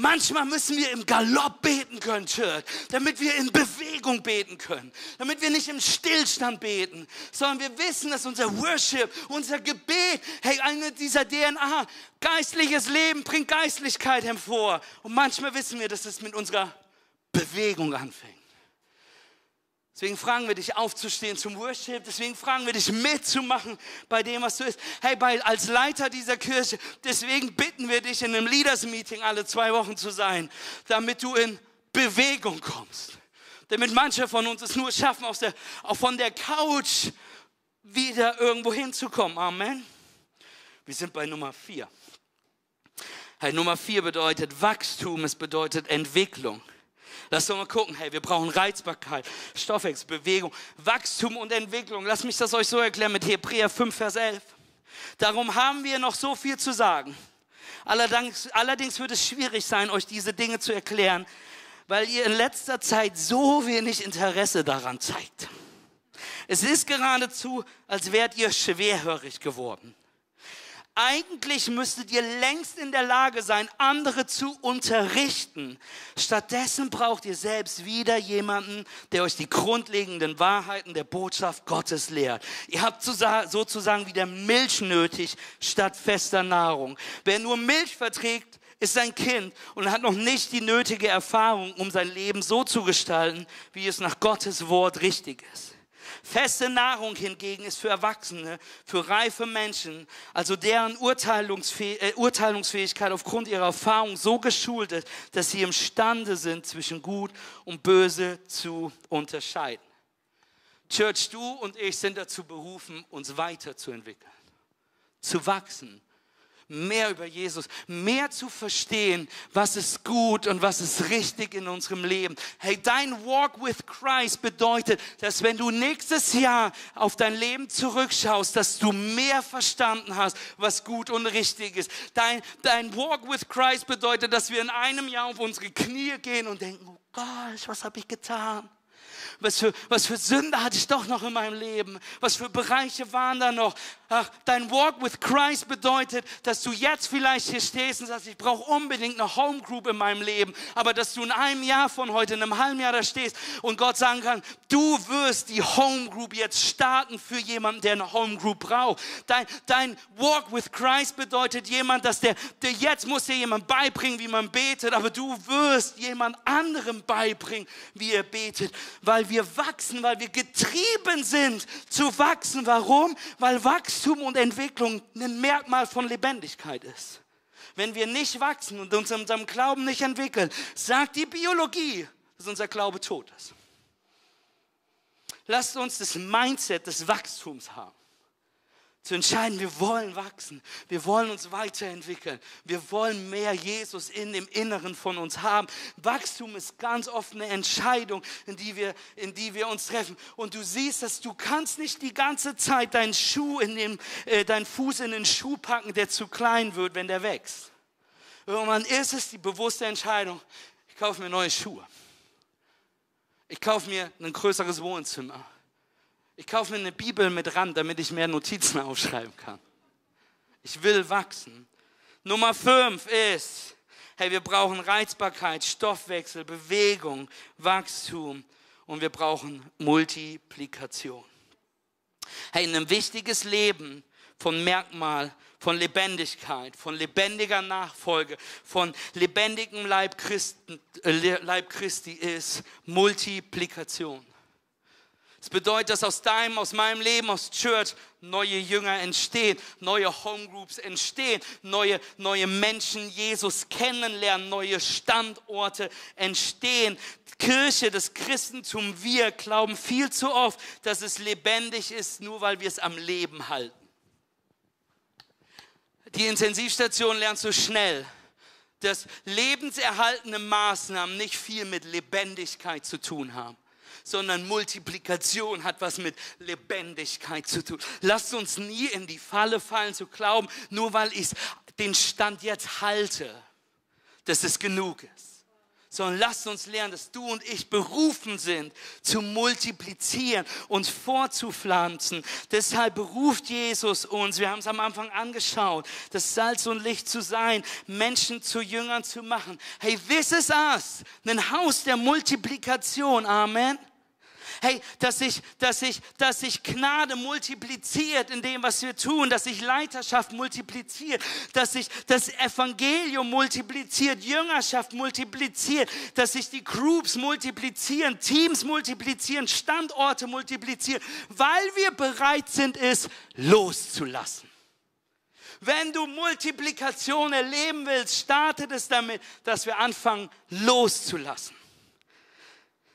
Manchmal müssen wir im Galopp beten können, Church, damit wir in Bewegung beten können, damit wir nicht im Stillstand beten, sondern wir wissen, dass unser Worship, unser Gebet, hey, eine dieser DNA, geistliches Leben bringt Geistlichkeit hervor. Und manchmal wissen wir, dass es mit unserer Bewegung anfängt. Deswegen fragen wir dich aufzustehen zum Worship. Deswegen fragen wir dich mitzumachen bei dem, was du bist. Hey, bei, als Leiter dieser Kirche, deswegen bitten wir dich in einem Leaders Meeting alle zwei Wochen zu sein, damit du in Bewegung kommst. Damit manche von uns es nur schaffen, aus der, auch von der Couch wieder irgendwo hinzukommen. Amen. Wir sind bei Nummer vier. Hey, Nummer vier bedeutet Wachstum, es bedeutet Entwicklung. Lass uns mal gucken, hey, wir brauchen Reizbarkeit, Stoffwechsel, Bewegung, Wachstum und Entwicklung. Lass mich das euch so erklären mit Hebräer 5, Vers 11. Darum haben wir noch so viel zu sagen. Allerdings, allerdings wird es schwierig sein, euch diese Dinge zu erklären, weil ihr in letzter Zeit so wenig Interesse daran zeigt. Es ist geradezu, als wärt ihr schwerhörig geworden. Eigentlich müsstet ihr längst in der Lage sein, andere zu unterrichten. Stattdessen braucht ihr selbst wieder jemanden, der euch die grundlegenden Wahrheiten der Botschaft Gottes lehrt. Ihr habt sozusagen wieder Milch nötig statt fester Nahrung. Wer nur Milch verträgt, ist ein Kind und hat noch nicht die nötige Erfahrung, um sein Leben so zu gestalten, wie es nach Gottes Wort richtig ist. Feste Nahrung hingegen ist für Erwachsene, für reife Menschen, also deren Urteilungsfäh äh, Urteilungsfähigkeit aufgrund ihrer Erfahrung so geschult ist, dass sie imstande sind, zwischen Gut und Böse zu unterscheiden. Church, du und ich sind dazu berufen, uns weiterzuentwickeln, zu wachsen, mehr über Jesus, mehr zu verstehen, was ist gut und was ist richtig in unserem Leben. Hey, dein Walk with Christ bedeutet, dass wenn du nächstes Jahr auf dein Leben zurückschaust, dass du mehr verstanden hast, was gut und richtig ist. Dein, dein Walk with Christ bedeutet, dass wir in einem Jahr auf unsere Knie gehen und denken, oh Gott, was habe ich getan? Was für, was für Sünde hatte ich doch noch in meinem Leben? Was für Bereiche waren da noch? Ach, dein Walk with Christ bedeutet, dass du jetzt vielleicht hier stehst und sagst, ich brauche unbedingt eine Home Group in meinem Leben, aber dass du in einem Jahr von heute, in einem halben Jahr da stehst und Gott sagen kann, du wirst die Home Group jetzt starten für jemanden, der eine Home Group braucht. Dein, dein Walk with Christ bedeutet jemand, dass der, der jetzt muss dir jemand beibringen, wie man betet, aber du wirst jemand anderem beibringen, wie er betet, weil wir wachsen, weil wir getrieben sind zu wachsen. Warum? Weil Wachstum und Entwicklung ein Merkmal von Lebendigkeit ist. Wenn wir nicht wachsen und uns in unserem Glauben nicht entwickeln, sagt die Biologie, dass unser Glaube tot ist. Lasst uns das Mindset des Wachstums haben zu entscheiden, wir wollen wachsen, wir wollen uns weiterentwickeln, wir wollen mehr Jesus in dem Inneren von uns haben. Wachstum ist ganz oft eine Entscheidung, in die wir, in die wir uns treffen. Und du siehst, dass du kannst nicht die ganze Zeit deinen Schuh in den, äh, deinen Fuß in den Schuh packen, der zu klein wird, wenn der wächst. Irgendwann ist es die bewusste Entscheidung, ich kaufe mir neue Schuhe. Ich kaufe mir ein größeres Wohnzimmer ich kaufe mir eine Bibel mit Rand, damit ich mehr Notizen aufschreiben kann. Ich will wachsen. Nummer fünf ist, hey, wir brauchen Reizbarkeit, Stoffwechsel, Bewegung, Wachstum und wir brauchen Multiplikation. Hey, ein wichtiges Leben von Merkmal, von Lebendigkeit, von lebendiger Nachfolge, von lebendigem Leib, Christen, äh, Leib Christi ist Multiplikation. Es bedeutet, dass aus deinem, aus meinem Leben, aus Church neue Jünger entstehen, neue Homegroups entstehen, neue, neue Menschen Jesus kennenlernen, neue Standorte entstehen. Kirche, das Christentum, wir glauben viel zu oft, dass es lebendig ist, nur weil wir es am Leben halten. Die Intensivstation lernt so schnell, dass lebenserhaltende Maßnahmen nicht viel mit Lebendigkeit zu tun haben sondern Multiplikation hat was mit Lebendigkeit zu tun. Lasst uns nie in die Falle fallen zu glauben, nur weil ich den Stand jetzt halte, dass es genug ist sondern lasst uns lernen, dass du und ich berufen sind, zu multiplizieren, uns vorzupflanzen. Deshalb beruft Jesus uns, wir haben es am Anfang angeschaut, das Salz und Licht zu sein, Menschen zu Jüngern zu machen. Hey, this is us, ein Haus der Multiplikation. Amen. Hey, dass sich, dass sich, dass sich Gnade multipliziert in dem, was wir tun, dass sich Leiterschaft multipliziert, dass sich das Evangelium multipliziert, Jüngerschaft multipliziert, dass sich die Groups multiplizieren, Teams multiplizieren, Standorte multiplizieren, weil wir bereit sind, es loszulassen. Wenn du Multiplikation erleben willst, startet es damit, dass wir anfangen loszulassen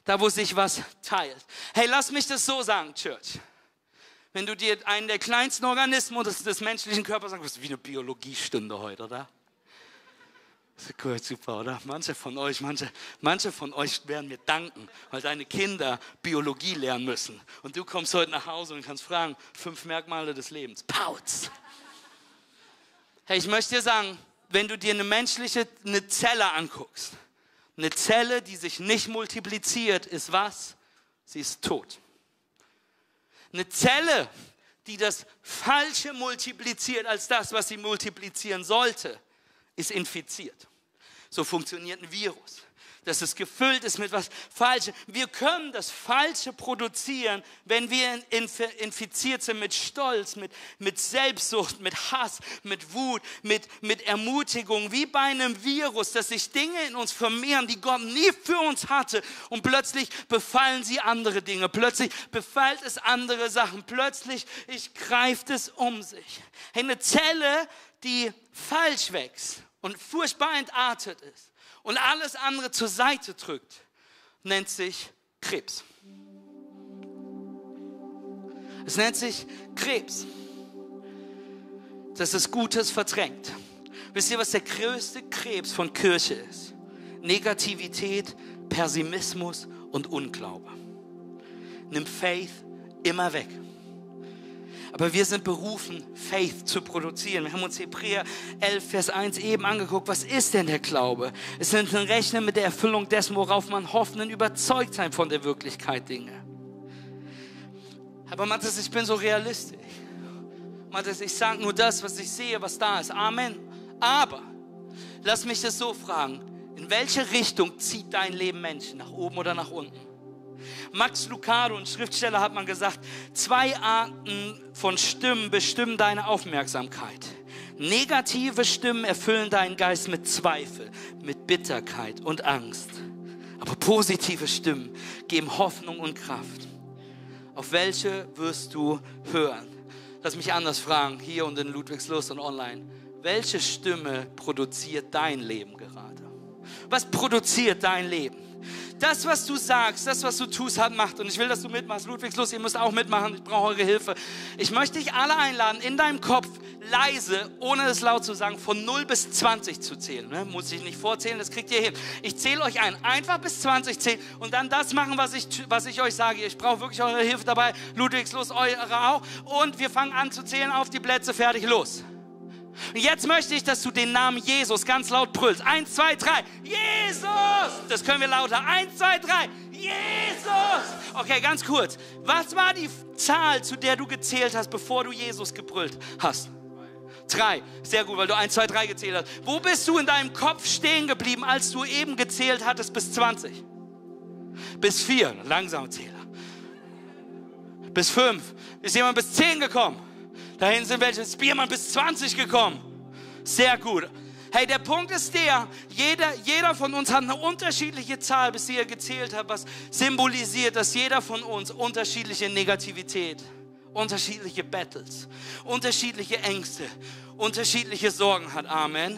da wo sich was teilt. Hey, lass mich das so sagen, Church. Wenn du dir einen der kleinsten Organismen des, des menschlichen Körpers sagst, das ist wie eine Biologiestunde heute, oder? Gut, super, oder? Manche von euch, manche, manche von euch werden mir danken, weil deine Kinder Biologie lernen müssen. Und du kommst heute nach Hause und kannst fragen, fünf Merkmale des Lebens. Pauz! Hey, ich möchte dir sagen, wenn du dir eine menschliche eine Zelle anguckst, eine Zelle, die sich nicht multipliziert, ist was? Sie ist tot. Eine Zelle, die das Falsche multipliziert als das, was sie multiplizieren sollte, ist infiziert. So funktioniert ein Virus dass es gefüllt ist mit was Falschem. Wir können das Falsche produzieren, wenn wir infiziert sind mit Stolz, mit, mit Selbstsucht, mit Hass, mit Wut, mit, mit Ermutigung, wie bei einem Virus, dass sich Dinge in uns vermehren, die Gott nie für uns hatte. Und plötzlich befallen sie andere Dinge, plötzlich befällt es andere Sachen, plötzlich ich greift es um sich. Eine Zelle, die falsch wächst und furchtbar entartet ist und alles andere zur Seite drückt, nennt sich Krebs. Es nennt sich Krebs. Das ist Gutes verdrängt. Wisst ihr, was der größte Krebs von Kirche ist? Negativität, Pessimismus und Unglaube. Nimm Faith immer weg. Aber wir sind berufen, Faith zu produzieren. Wir haben uns Hebräer 11, Vers 1 eben angeguckt. Was ist denn der Glaube? Es sind ein Rechnen mit der Erfüllung dessen, worauf man hofft, ein Überzeugtsein von der Wirklichkeit Dinge. Aber Matthias, ich bin so realistisch. Matthias, ich sage nur das, was ich sehe, was da ist. Amen. Aber lass mich das so fragen. In welche Richtung zieht dein Leben Menschen? Nach oben oder nach unten? Max Lucado, ein Schriftsteller, hat man gesagt, zwei Arten von Stimmen bestimmen deine Aufmerksamkeit. Negative Stimmen erfüllen deinen Geist mit Zweifel, mit Bitterkeit und Angst. Aber positive Stimmen geben Hoffnung und Kraft. Auf welche wirst du hören? Lass mich anders fragen, hier und in Ludwigslust und online. Welche Stimme produziert dein Leben gerade? Was produziert dein Leben? Das, was du sagst, das, was du tust, hat Macht. Und ich will, dass du mitmachst. Ludwigslust, ihr müsst auch mitmachen. Ich brauche eure Hilfe. Ich möchte dich alle einladen, in deinem Kopf leise, ohne es laut zu sagen, von 0 bis 20 zu zählen. Ne? Muss ich nicht vorzählen, das kriegt ihr hin. Ich zähle euch ein. Einfach bis 20 zählen und dann das machen, was ich, was ich euch sage. Ich brauche wirklich eure Hilfe dabei. Ludwigslust, eure auch. Und wir fangen an zu zählen auf die Plätze. Fertig, los. Und jetzt möchte ich, dass du den Namen Jesus ganz laut brüllst. Eins, zwei, drei. Jesus! Das können wir lauter. Eins, zwei, drei. Jesus! Okay, ganz kurz. Was war die Zahl, zu der du gezählt hast, bevor du Jesus gebrüllt hast? Drei. Sehr gut, weil du eins, zwei, drei gezählt hast. Wo bist du in deinem Kopf stehen geblieben, als du eben gezählt hattest bis 20? Bis vier. Langsam Zähler. Bis fünf. Ist jemand bis zehn gekommen? Dahin sind welche Biermann bis 20 gekommen. Sehr gut. Hey, der Punkt ist der, jeder, jeder von uns hat eine unterschiedliche Zahl, bis ihr gezählt hat, was symbolisiert, dass jeder von uns unterschiedliche Negativität, unterschiedliche Battles, unterschiedliche Ängste, unterschiedliche Sorgen hat. Amen.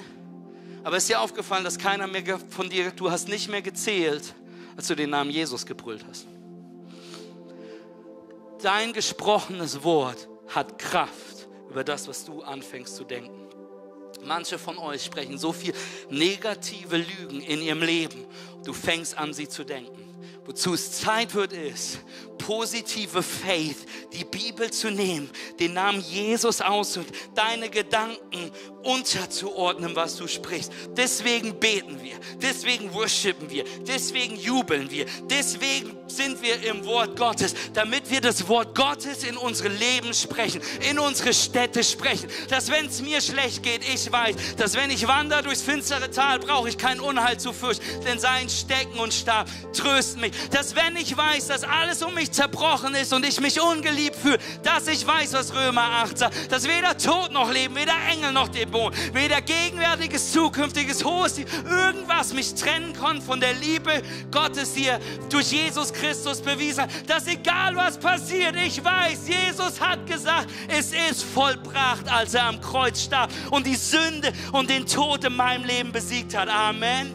Aber ist dir aufgefallen, dass keiner mehr von dir, du hast nicht mehr gezählt, als du den Namen Jesus gebrüllt hast. Dein gesprochenes Wort hat Kraft über das, was du anfängst zu denken. Manche von euch sprechen so viel negative Lügen in ihrem Leben. Du fängst an, sie zu denken. Wozu es Zeit wird, ist, positive Faith, die Bibel zu nehmen, den Namen Jesus aus und deine Gedanken unterzuordnen, was du sprichst. Deswegen beten wir, deswegen worshipen wir, deswegen jubeln wir, deswegen sind wir im Wort Gottes, damit wir das Wort Gottes in unsere Leben sprechen, in unsere Städte sprechen. Dass wenn es mir schlecht geht, ich weiß, dass wenn ich wandere durchs finstere Tal, brauche ich kein Unheil zu fürchten, denn sein Stecken und Stab trösten mich. Dass wenn ich weiß, dass alles um mich zerbrochen ist und ich mich ungeliebt fühle, dass ich weiß, was Römer 8 sagt, dass weder Tod noch Leben, weder Engel noch Dämon, weder gegenwärtiges, zukünftiges, hohes, irgendwas mich trennen kann von der Liebe Gottes, die er durch Jesus Christus bewiesen hat. Dass egal was passiert, ich weiß, Jesus hat gesagt, es ist vollbracht, als er am Kreuz starb und die Sünde und den Tod in meinem Leben besiegt hat. Amen.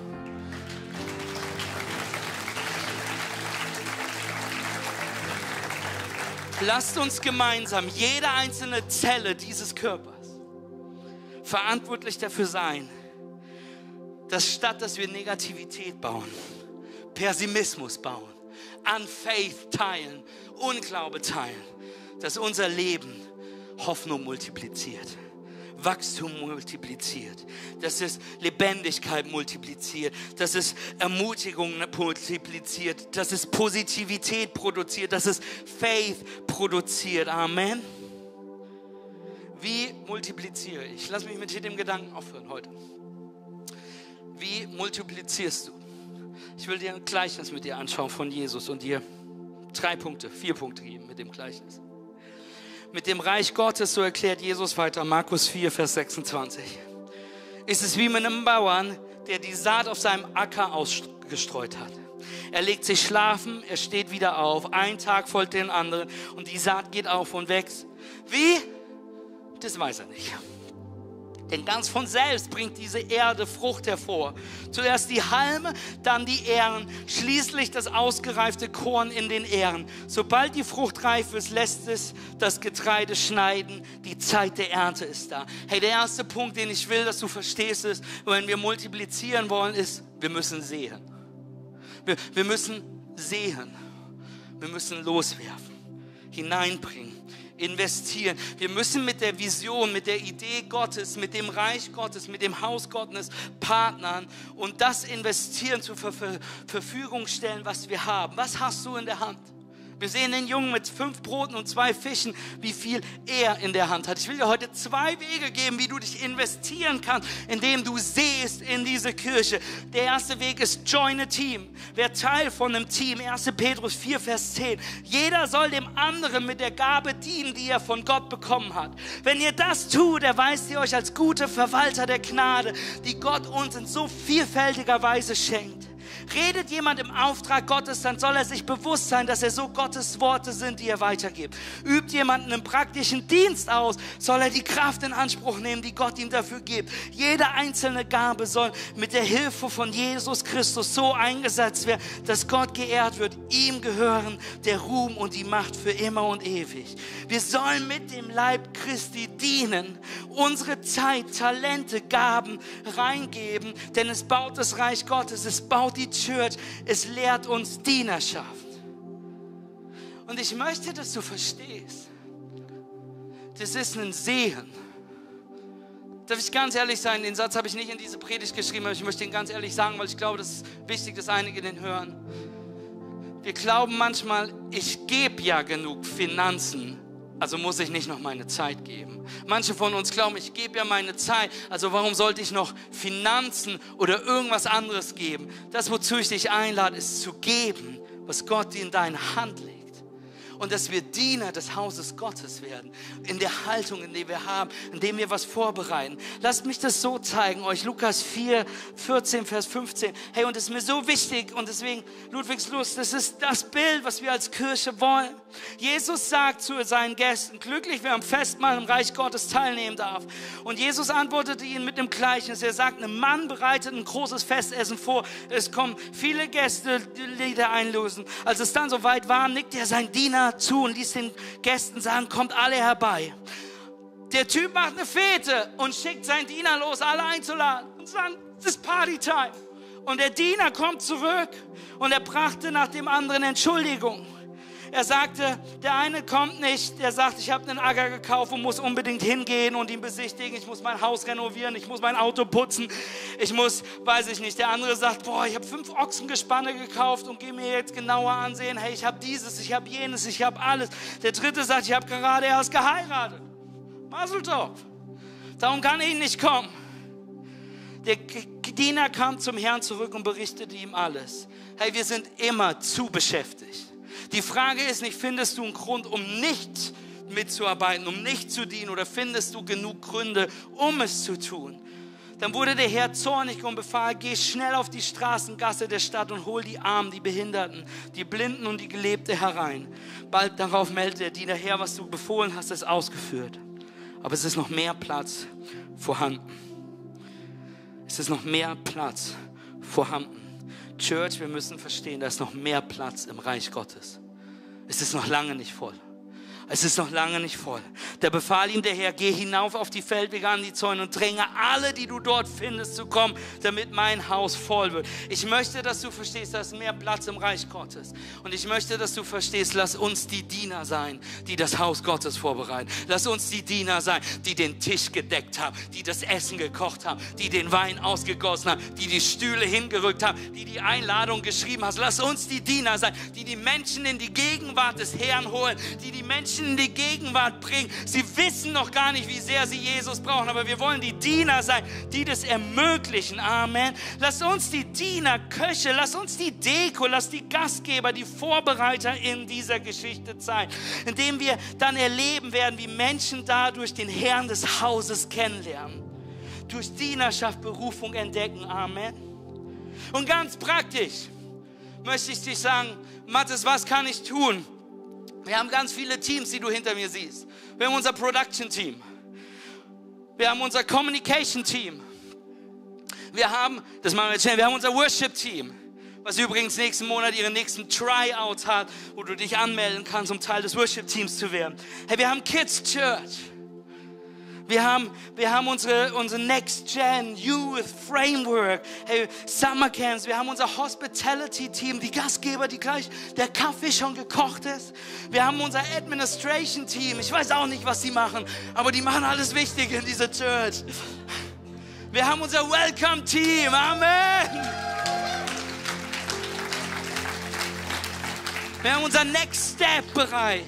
Lasst uns gemeinsam jede einzelne Zelle dieses Körpers verantwortlich dafür sein, dass statt dass wir Negativität bauen, Pessimismus bauen, Unfaith teilen, Unglaube teilen, dass unser Leben Hoffnung multipliziert. Wachstum multipliziert, dass es Lebendigkeit multipliziert, dass es Ermutigung multipliziert, dass es Positivität produziert, dass es Faith produziert. Amen. Wie multipliziere ich? Lass mich mit dem Gedanken aufhören heute. Wie multiplizierst du? Ich will dir ein Gleichnis mit dir anschauen von Jesus und dir drei Punkte, vier Punkte geben mit dem Gleichnis mit dem Reich Gottes, so erklärt Jesus weiter, Markus 4, Vers 26, ist es wie mit einem Bauern, der die Saat auf seinem Acker ausgestreut hat. Er legt sich schlafen, er steht wieder auf, ein Tag folgt den anderen und die Saat geht auf und wächst. Wie? Das weiß er nicht. Denn ganz von selbst bringt diese Erde Frucht hervor. Zuerst die Halme, dann die Ähren, schließlich das ausgereifte Korn in den Ähren. Sobald die Frucht reif ist, lässt es das Getreide schneiden. Die Zeit der Ernte ist da. Hey, der erste Punkt, den ich will, dass du verstehst, ist, wenn wir multiplizieren wollen, ist, wir müssen sehen. Wir, wir müssen sehen. Wir müssen loswerfen, hineinbringen investieren. Wir müssen mit der Vision, mit der Idee Gottes, mit dem Reich Gottes, mit dem Haus Gottes partnern und das investieren, zur Verfügung stellen, was wir haben. Was hast du in der Hand? Wir sehen den Jungen mit fünf Broten und zwei Fischen, wie viel er in der Hand hat. Ich will dir heute zwei Wege geben, wie du dich investieren kannst, indem du siehst in diese Kirche. Der erste Weg ist join a team. Wer Teil von einem Team, 1. Petrus 4, Vers 10. Jeder soll dem anderen mit der Gabe dienen, die er von Gott bekommen hat. Wenn ihr das tut, erweist ihr euch als gute Verwalter der Gnade, die Gott uns in so vielfältiger Weise schenkt. Redet jemand im Auftrag Gottes, dann soll er sich bewusst sein, dass er so Gottes Worte sind, die er weitergibt. Übt jemand einen praktischen Dienst aus, soll er die Kraft in Anspruch nehmen, die Gott ihm dafür gibt. Jede einzelne Gabe soll mit der Hilfe von Jesus Christus so eingesetzt werden, dass Gott geehrt wird. Ihm gehören der Ruhm und die Macht für immer und ewig. Wir sollen mit dem Leib Christi dienen, unsere Zeit, Talente, Gaben reingeben, denn es baut das Reich Gottes, es baut die Church, es lehrt uns Dienerschaft. Und ich möchte, dass du verstehst, das ist ein Sehen. Darf ich ganz ehrlich sein, den Satz habe ich nicht in diese Predigt geschrieben, aber ich möchte ihn ganz ehrlich sagen, weil ich glaube, das ist wichtig, dass einige den hören. Wir glauben manchmal, ich gebe ja genug Finanzen, also muss ich nicht noch meine Zeit geben. Manche von uns glauben, ich gebe ja meine Zeit, also warum sollte ich noch Finanzen oder irgendwas anderes geben? Das, wozu ich dich einlade, ist zu geben, was Gott dir in deine Hand legt und dass wir Diener des Hauses Gottes werden. In der Haltung, in der wir haben, in dem wir was vorbereiten. Lasst mich das so zeigen euch. Lukas 4, 14, Vers 15. Hey, und es ist mir so wichtig und deswegen Ludwigslust, das ist das Bild, was wir als Kirche wollen. Jesus sagt zu seinen Gästen, glücklich, wer am Festmahl im Reich Gottes teilnehmen darf. Und Jesus antwortete ihnen mit dem Gleichnis. Er sagt, ein Mann bereitet ein großes Festessen vor. Es kommen viele Gäste, die Lieder einlösen. Als es dann soweit war, nickte er sein Diener zu und ließ den Gästen sagen, kommt alle herbei. Der Typ macht eine Fete und schickt seinen Diener los, alle einzuladen und sagt, es ist Partytime. Und der Diener kommt zurück und er brachte nach dem anderen Entschuldigung. Er sagte, der eine kommt nicht, der sagt, ich habe einen Acker gekauft und muss unbedingt hingehen und ihn besichtigen. Ich muss mein Haus renovieren, ich muss mein Auto putzen, ich muss, weiß ich nicht. Der andere sagt, boah, ich habe fünf Ochsengespanne gekauft und gehe mir jetzt genauer ansehen. Hey, ich habe dieses, ich habe jenes, ich habe alles. Der dritte sagt, ich habe gerade erst geheiratet. Maseltorf. Darum kann ich nicht kommen. Der Diener kam zum Herrn zurück und berichtete ihm alles. Hey, wir sind immer zu beschäftigt. Die Frage ist nicht, findest du einen Grund, um nicht mitzuarbeiten, um nicht zu dienen oder findest du genug Gründe, um es zu tun? Dann wurde der Herr zornig und befahl, geh schnell auf die Straßengasse der Stadt und hol die Armen, die Behinderten, die Blinden und die Gelebte herein. Bald darauf meldete der Diener, Herr, was du befohlen hast, ist ausgeführt. Aber es ist noch mehr Platz vorhanden. Es ist noch mehr Platz vorhanden. Church, wir müssen verstehen, da ist noch mehr Platz im Reich Gottes. Es ist noch lange nicht voll. Es ist noch lange nicht voll. Da befahl ihm der Herr, geh hinauf auf die Feldwege an die Zäune und dränge alle, die du dort findest, zu kommen, damit mein Haus voll wird. Ich möchte, dass du verstehst, da ist mehr Platz im Reich Gottes. Und ich möchte, dass du verstehst, lass uns die Diener sein, die das Haus Gottes vorbereiten. Lass uns die Diener sein, die den Tisch gedeckt haben, die das Essen gekocht haben, die den Wein ausgegossen haben, die die Stühle hingerückt haben, die die Einladung geschrieben haben. Lass uns die Diener sein, die die Menschen in die Gegenwart des Herrn holen, die die Menschen Menschen in die Gegenwart bringen. Sie wissen noch gar nicht, wie sehr sie Jesus brauchen, aber wir wollen die Diener sein, die das ermöglichen. Amen. Lass uns die Diener, Köche, lass uns die Deko, lass die Gastgeber, die Vorbereiter in dieser Geschichte sein, indem wir dann erleben werden, wie Menschen dadurch den Herrn des Hauses kennenlernen. Durch Dienerschaft Berufung entdecken. Amen. Und ganz praktisch möchte ich dich sagen, Mathis, was kann ich tun? Wir haben ganz viele Teams, die du hinter mir siehst. Wir haben unser Production Team. Wir haben unser Communication Team. Wir haben, das machen wir jetzt schnell, wir haben unser Worship Team, was übrigens nächsten Monat ihren nächsten Tryout hat, wo du dich anmelden kannst, um Teil des Worship Teams zu werden. Hey, wir haben Kids Church. Wir haben, wir haben unsere, unsere Next Gen Youth Framework, hey, Summer Camps, wir haben unser Hospitality Team, die Gastgeber, die gleich der Kaffee schon gekocht ist. Wir haben unser Administration Team. Ich weiß auch nicht, was sie machen, aber die machen alles Wichtige in dieser Church. Wir haben unser Welcome Team. Amen. Wir haben unser Next Step Bereich.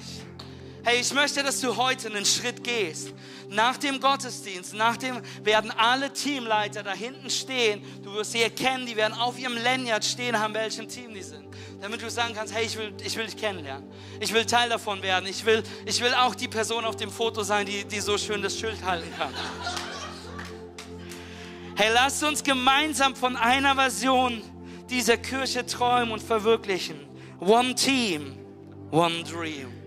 Hey, ich möchte, dass du heute einen Schritt gehst nach dem Gottesdienst, nach dem werden alle Teamleiter da hinten stehen. Du wirst sie erkennen, die werden auf ihrem Lanyard stehen haben, welchem Team die sind. Damit du sagen kannst, hey, ich will, ich will dich kennenlernen. Ich will Teil davon werden. Ich will, ich will auch die Person auf dem Foto sein, die, die so schön das Schild halten kann. Hey, lasst uns gemeinsam von einer Version dieser Kirche träumen und verwirklichen. One Team, One Dream.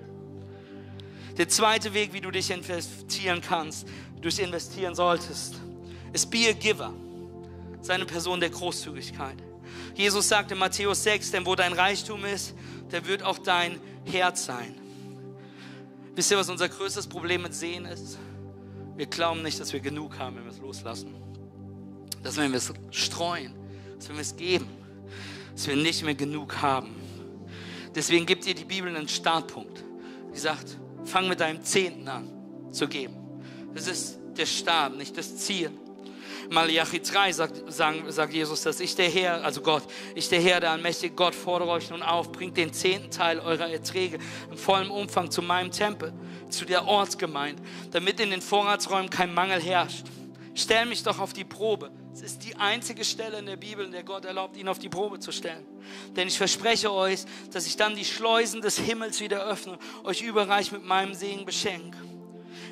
Der zweite Weg, wie du dich investieren kannst, du dich investieren solltest, ist be a giver. Seine Person der Großzügigkeit. Jesus sagt in Matthäus 6, denn wo dein Reichtum ist, da wird auch dein Herz sein. Wisst ihr, was unser größtes Problem mit Sehen ist? Wir glauben nicht, dass wir genug haben, wenn wir es loslassen. Dass wenn wir es streuen, dass wenn wir es geben, dass wir nicht mehr genug haben. Deswegen gibt ihr die Bibel einen Startpunkt. Die sagt, Fang mit deinem Zehnten an zu geben. Das ist der Start, nicht das Ziel. Malachi 3 sagt, sagt, sagt Jesus, dass ich der Herr, also Gott, ich der Herr, der allmächtige Gott, fordere euch nun auf, bringt den zehnten Teil eurer Erträge im vollen Umfang zu meinem Tempel, zu der Ortsgemeinde, damit in den Vorratsräumen kein Mangel herrscht. Stell mich doch auf die Probe. Es ist die einzige Stelle in der Bibel, in der Gott erlaubt, ihn auf die Probe zu stellen. Denn ich verspreche euch, dass ich dann die Schleusen des Himmels wieder öffne, euch überreich mit meinem Segen beschenke.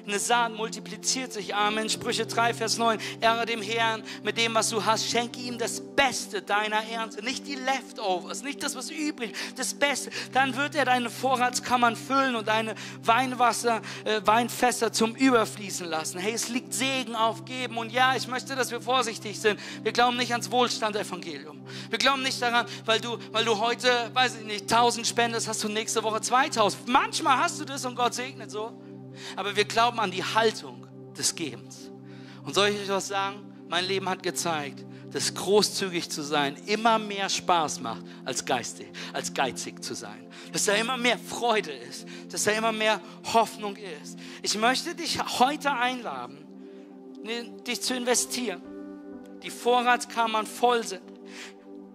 Eine Saat multipliziert sich. Amen. Sprüche 3, Vers 9. Ehre dem Herrn mit dem, was du hast. Schenke ihm das Beste deiner Ernte. Nicht die Leftovers, nicht das, was übrig, das Beste. Dann wird er deine Vorratskammern füllen und deine Weinwasser, äh, Weinfässer zum Überfließen lassen. Hey, es liegt Segen aufgeben. Und ja, ich möchte, dass wir vorsichtig sind. Wir glauben nicht ans Wohlstand-Evangelium. Wir glauben nicht daran, weil du, weil du heute, weiß ich nicht, 1000 spendest, hast du nächste Woche 2000. Manchmal hast du das und Gott segnet so. Aber wir glauben an die Haltung des Gebens. Und soll ich euch was sagen? Mein Leben hat gezeigt, dass großzügig zu sein immer mehr Spaß macht, als geistig, als geizig zu sein. Dass da immer mehr Freude ist, dass da immer mehr Hoffnung ist. Ich möchte dich heute einladen, ne, dich zu investieren. Die Vorratskammern voll sind.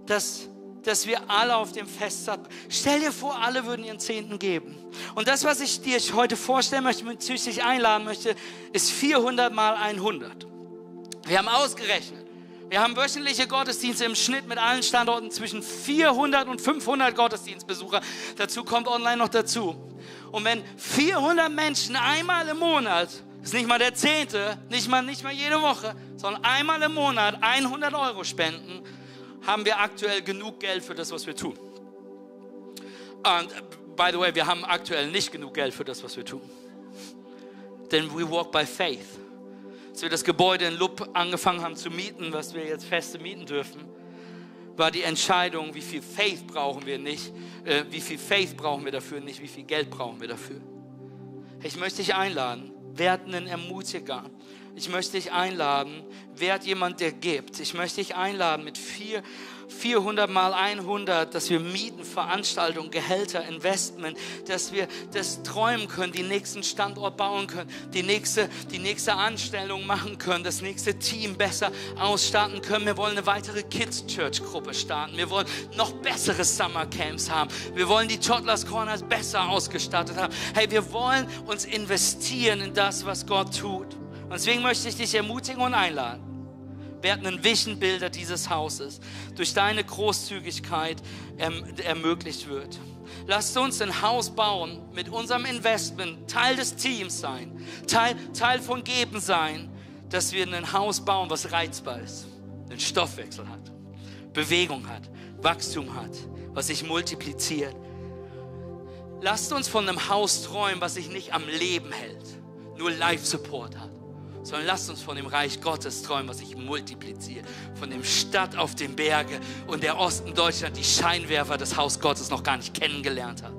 Dass dass wir alle auf dem Fest sind. Stell dir vor, alle würden ihren Zehnten geben. Und das, was ich dir heute vorstellen möchte, mit dich einladen möchte, ist 400 mal 100. Wir haben ausgerechnet. Wir haben wöchentliche Gottesdienste im Schnitt mit allen Standorten zwischen 400 und 500 Gottesdienstbesucher. Dazu kommt online noch dazu. Und wenn 400 Menschen einmal im Monat, ist nicht mal der Zehnte, nicht mal, nicht mal jede Woche, sondern einmal im Monat 100 Euro spenden, haben wir aktuell genug Geld für das, was wir tun. Und by the way, wir haben aktuell nicht genug Geld für das, was wir tun. Denn we walk by faith. Als wir das Gebäude in Lupp angefangen haben zu mieten, was wir jetzt feste mieten dürfen, war die Entscheidung, wie viel Faith brauchen wir nicht, äh, wie viel Faith brauchen wir dafür, nicht wie viel Geld brauchen wir dafür. Ich möchte dich einladen, werd einen Ermutiger. Ich möchte dich einladen, werd jemand, der gibt. Ich möchte dich einladen mit vier 400 mal 100, dass wir Mieten, Veranstaltungen, Gehälter, Investment, dass wir das träumen können, den nächsten Standort bauen können, die nächste, die nächste Anstellung machen können, das nächste Team besser ausstatten können. Wir wollen eine weitere Kids Church Gruppe starten. Wir wollen noch bessere Summer Camps haben. Wir wollen die Toddlers Corners besser ausgestattet haben. Hey, wir wollen uns investieren in das, was Gott tut. Und deswegen möchte ich dich ermutigen und einladen werden ein Visionbilder dieses Hauses durch deine Großzügigkeit erm ermöglicht wird. Lasst uns ein Haus bauen mit unserem Investment, Teil des Teams sein, Teil, Teil von Geben sein, dass wir ein Haus bauen, was reizbar ist, einen Stoffwechsel hat, Bewegung hat, Wachstum hat, was sich multipliziert. Lasst uns von einem Haus träumen, was sich nicht am Leben hält, nur Life-Support hat sondern lasst uns von dem Reich Gottes träumen, was sich multipliziert. Von dem Stadt auf den Berge und der Osten Deutschland, die Scheinwerfer des Haus Gottes noch gar nicht kennengelernt hat.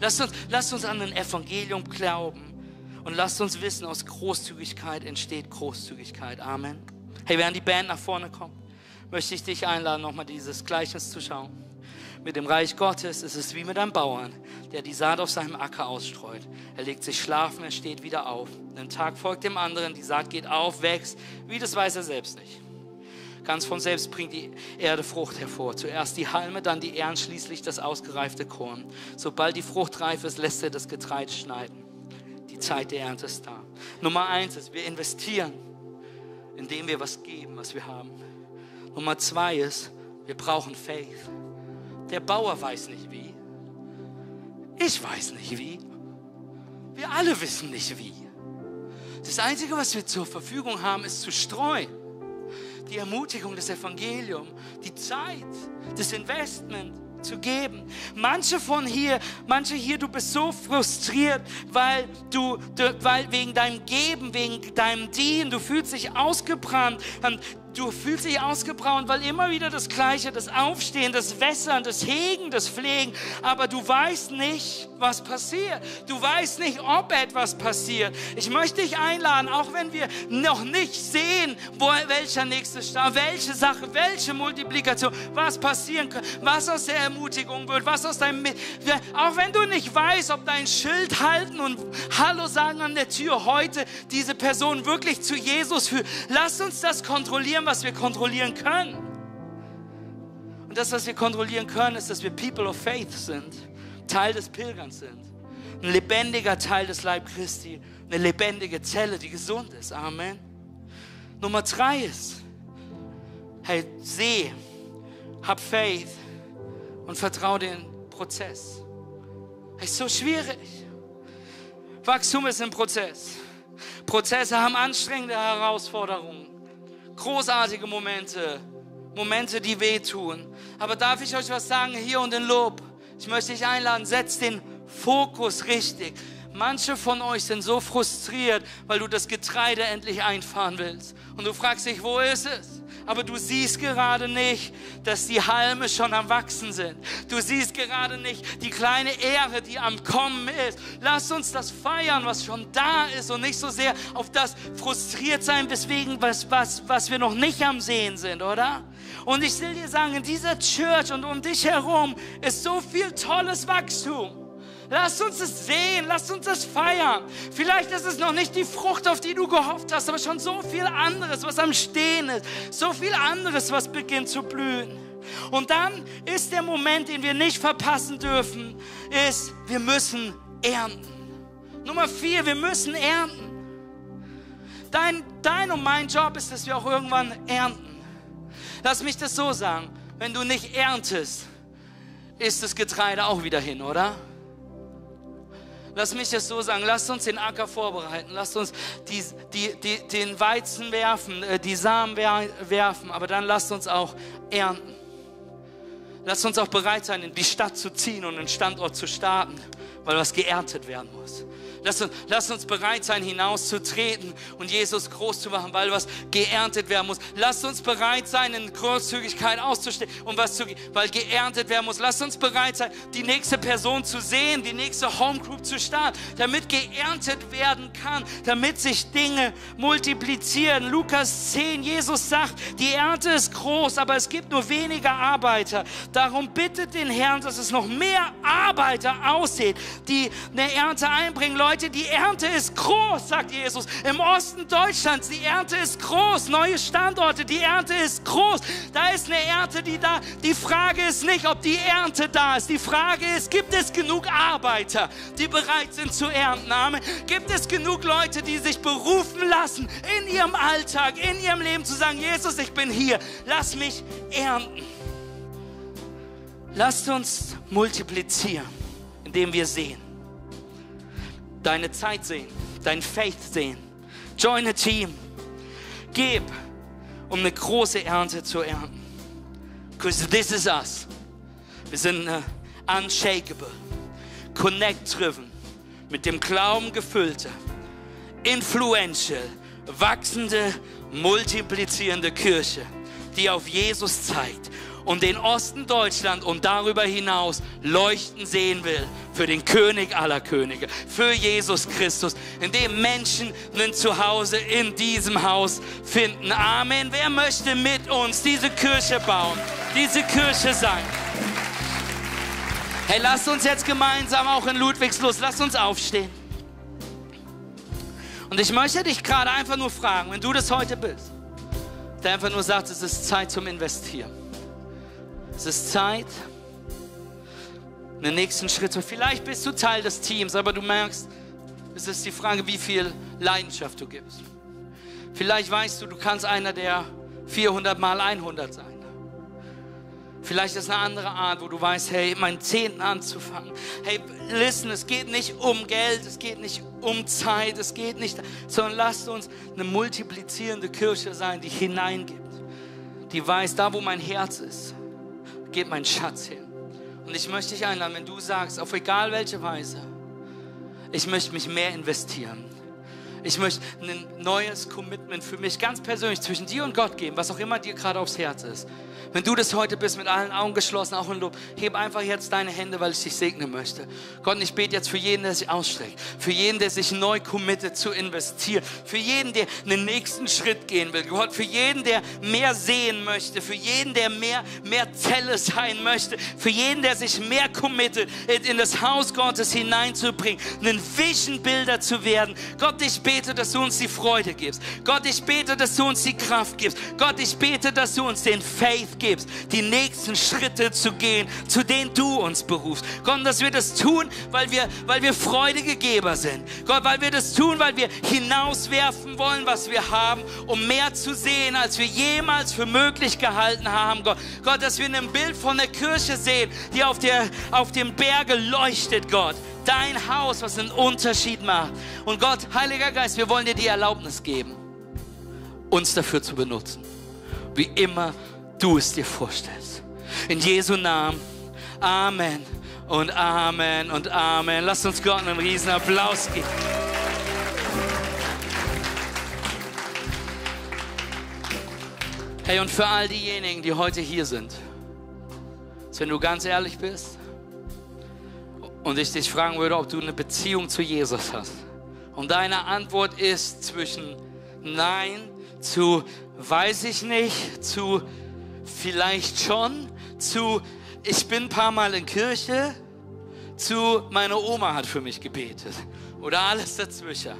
Lasst uns, lasst uns an ein Evangelium glauben und lasst uns wissen, aus Großzügigkeit entsteht Großzügigkeit. Amen. Hey, während die Band nach vorne kommt, möchte ich dich einladen, nochmal dieses Gleichnis zu schauen. Mit dem Reich Gottes ist es wie mit einem Bauern, der die Saat auf seinem Acker ausstreut. Er legt sich schlafen, er steht wieder auf. Ein Tag folgt dem anderen, die Saat geht auf, wächst, wie das weiß er selbst nicht. Ganz von selbst bringt die Erde Frucht hervor. Zuerst die Halme, dann die Ähren, schließlich das ausgereifte Korn. Sobald die Frucht reif ist, lässt er das Getreide schneiden. Die Zeit der Ernte ist da. Nummer eins ist, wir investieren, indem wir was geben, was wir haben. Nummer zwei ist, wir brauchen Faith. Der Bauer weiß nicht wie. Ich weiß nicht wie. Wir alle wissen nicht wie. Das Einzige, was wir zur Verfügung haben, ist zu streuen. Die Ermutigung des Evangeliums, die Zeit, das Investment zu geben. Manche von hier, manche hier, du bist so frustriert, weil du, weil wegen deinem Geben, wegen deinem Dienen, du fühlst dich ausgebrannt. Du fühlst dich ausgebraut, weil immer wieder das Gleiche, das Aufstehen, das Wässern, das Hegen, das Pflegen, aber du weißt nicht, was passiert. Du weißt nicht, ob etwas passiert. Ich möchte dich einladen, auch wenn wir noch nicht sehen, wo, welcher nächste Start, welche Sache, welche Multiplikation, was passieren kann, was aus der Ermutigung wird, was aus deinem, auch wenn du nicht weißt, ob dein Schild halten und Hallo sagen an der Tür heute diese Person wirklich zu Jesus führt. Lass uns das kontrollieren was wir kontrollieren können. Und das, was wir kontrollieren können, ist, dass wir People of Faith sind, Teil des Pilgerns sind, ein lebendiger Teil des Leib Christi, eine lebendige Zelle, die gesund ist. Amen. Nummer drei ist, hey, seh, hab Faith und vertraue den Prozess. Hey, ist so schwierig. Wachstum ist ein Prozess. Prozesse haben anstrengende Herausforderungen großartige Momente, Momente, die wehtun. Aber darf ich euch was sagen hier und in Lob? Ich möchte dich einladen, setzt den Fokus richtig. Manche von euch sind so frustriert, weil du das Getreide endlich einfahren willst. Und du fragst dich, wo ist es? Aber du siehst gerade nicht, dass die Halme schon am Wachsen sind. Du siehst gerade nicht die kleine Ehre, die am Kommen ist. Lass uns das feiern, was schon da ist und nicht so sehr auf das frustriert sein, weswegen was, was, was wir noch nicht am Sehen sind, oder? Und ich will dir sagen, in dieser Church und um dich herum ist so viel tolles Wachstum. Lasst uns es sehen, lasst uns es feiern. Vielleicht ist es noch nicht die Frucht, auf die du gehofft hast, aber schon so viel anderes, was am Stehen ist. So viel anderes, was beginnt zu blühen. Und dann ist der Moment, den wir nicht verpassen dürfen, ist, wir müssen ernten. Nummer vier, wir müssen ernten. Dein, dein und mein Job ist, dass wir auch irgendwann ernten. Lass mich das so sagen. Wenn du nicht erntest, ist das Getreide auch wieder hin, oder? Lass mich das so sagen, lasst uns den Acker vorbereiten, lasst uns die, die, die, den Weizen werfen, äh, die Samen werfen, aber dann lasst uns auch ernten. Lass uns auch bereit sein, in die Stadt zu ziehen und einen Standort zu starten, weil was geerntet werden muss. Lass uns, lass uns bereit sein, hinauszutreten und Jesus groß zu machen, weil was geerntet werden muss. Lass uns bereit sein, in Großzügigkeit auszustehen und was zu, weil geerntet werden muss. Lass uns bereit sein, die nächste Person zu sehen, die nächste Homegroup zu starten, damit geerntet werden kann, damit sich Dinge multiplizieren. Lukas 10, Jesus sagt, die Ernte ist groß, aber es gibt nur weniger Arbeiter. Darum bittet den Herrn, dass es noch mehr Arbeiter aussieht, die eine Ernte einbringen. Leute, die Ernte ist groß, sagt Jesus. Im Osten Deutschlands, die Ernte ist groß. Neue Standorte, die Ernte ist groß. Da ist eine Ernte, die da. Die Frage ist nicht, ob die Ernte da ist. Die Frage ist, gibt es genug Arbeiter, die bereit sind zu ernten? Amen. Gibt es genug Leute, die sich berufen lassen, in ihrem Alltag, in ihrem Leben zu sagen, Jesus, ich bin hier. Lass mich ernten. Lasst uns multiplizieren, indem wir sehen deine Zeit sehen, dein Faith sehen. Join a team. Gib, um eine große Ernte zu ernten. Because this is us. Wir sind unshakable, connect-driven, mit dem Glauben gefüllte, influential, wachsende, multiplizierende Kirche, die auf Jesus zeigt und den Osten Deutschland und darüber hinaus leuchten sehen will für den König aller Könige, für Jesus Christus, indem Menschen ein Zuhause in diesem Haus finden. Amen. Wer möchte mit uns diese Kirche bauen, diese Kirche sein? Hey, lasst uns jetzt gemeinsam auch in Ludwigslust, lasst uns aufstehen. Und ich möchte dich gerade einfach nur fragen, wenn du das heute bist, der einfach nur sagt, es ist Zeit zum Investieren. Es ist Zeit, einen nächsten Schritt zu. Vielleicht bist du Teil des Teams, aber du merkst, es ist die Frage, wie viel Leidenschaft du gibst. Vielleicht weißt du, du kannst einer der 400 mal 100 sein. Vielleicht ist eine andere Art, wo du weißt, hey, meinen Zehnten anzufangen. Hey, listen, es geht nicht um Geld, es geht nicht um Zeit, es geht nicht, sondern lasst uns eine multiplizierende Kirche sein, die hineingibt, die weiß, da wo mein Herz ist, geht mein Schatz hin. Und ich möchte dich einladen, wenn du sagst, auf egal welche Weise, ich möchte mich mehr investieren. Ich möchte ein neues Commitment für mich ganz persönlich zwischen dir und Gott geben, was auch immer dir gerade aufs Herz ist. Wenn du das heute bist, mit allen Augen geschlossen, auch in Lob, heb einfach jetzt deine Hände, weil ich dich segnen möchte. Gott, ich bete jetzt für jeden, der sich ausstreckt, für jeden, der sich neu committet zu investieren, für jeden, der einen nächsten Schritt gehen will. Gott, für jeden, der mehr sehen möchte, für jeden, der mehr, mehr Zelle sein möchte, für jeden, der sich mehr committet, in das Haus Gottes hineinzubringen, einen Vision-Bilder zu werden. Gott, ich bete, dass du uns die Freude gibst. Gott, ich bete, dass du uns die Kraft gibst. Gott, ich bete, dass du uns den Faith gibst, die nächsten Schritte zu gehen, zu denen du uns berufst. Gott, dass wir das tun, weil wir, weil wir freudige Geber sind. Gott, weil wir das tun, weil wir hinauswerfen wollen, was wir haben, um mehr zu sehen, als wir jemals für möglich gehalten haben. Gott, Gott dass wir ein Bild von der Kirche sehen, die auf, der, auf dem Berge leuchtet, Gott dein Haus, was einen Unterschied macht. Und Gott, Heiliger Geist, wir wollen dir die Erlaubnis geben, uns dafür zu benutzen. Wie immer du es dir vorstellst. In Jesu Namen. Amen und Amen und Amen. Lass uns Gott einen riesen Applaus geben. Hey, und für all diejenigen, die heute hier sind, wenn du ganz ehrlich bist und ich dich fragen würde, ob du eine Beziehung zu Jesus hast. Und deine Antwort ist zwischen Nein zu weiß ich nicht, zu vielleicht schon zu, ich bin ein paar Mal in Kirche, zu, meine Oma hat für mich gebetet oder alles dazwischen.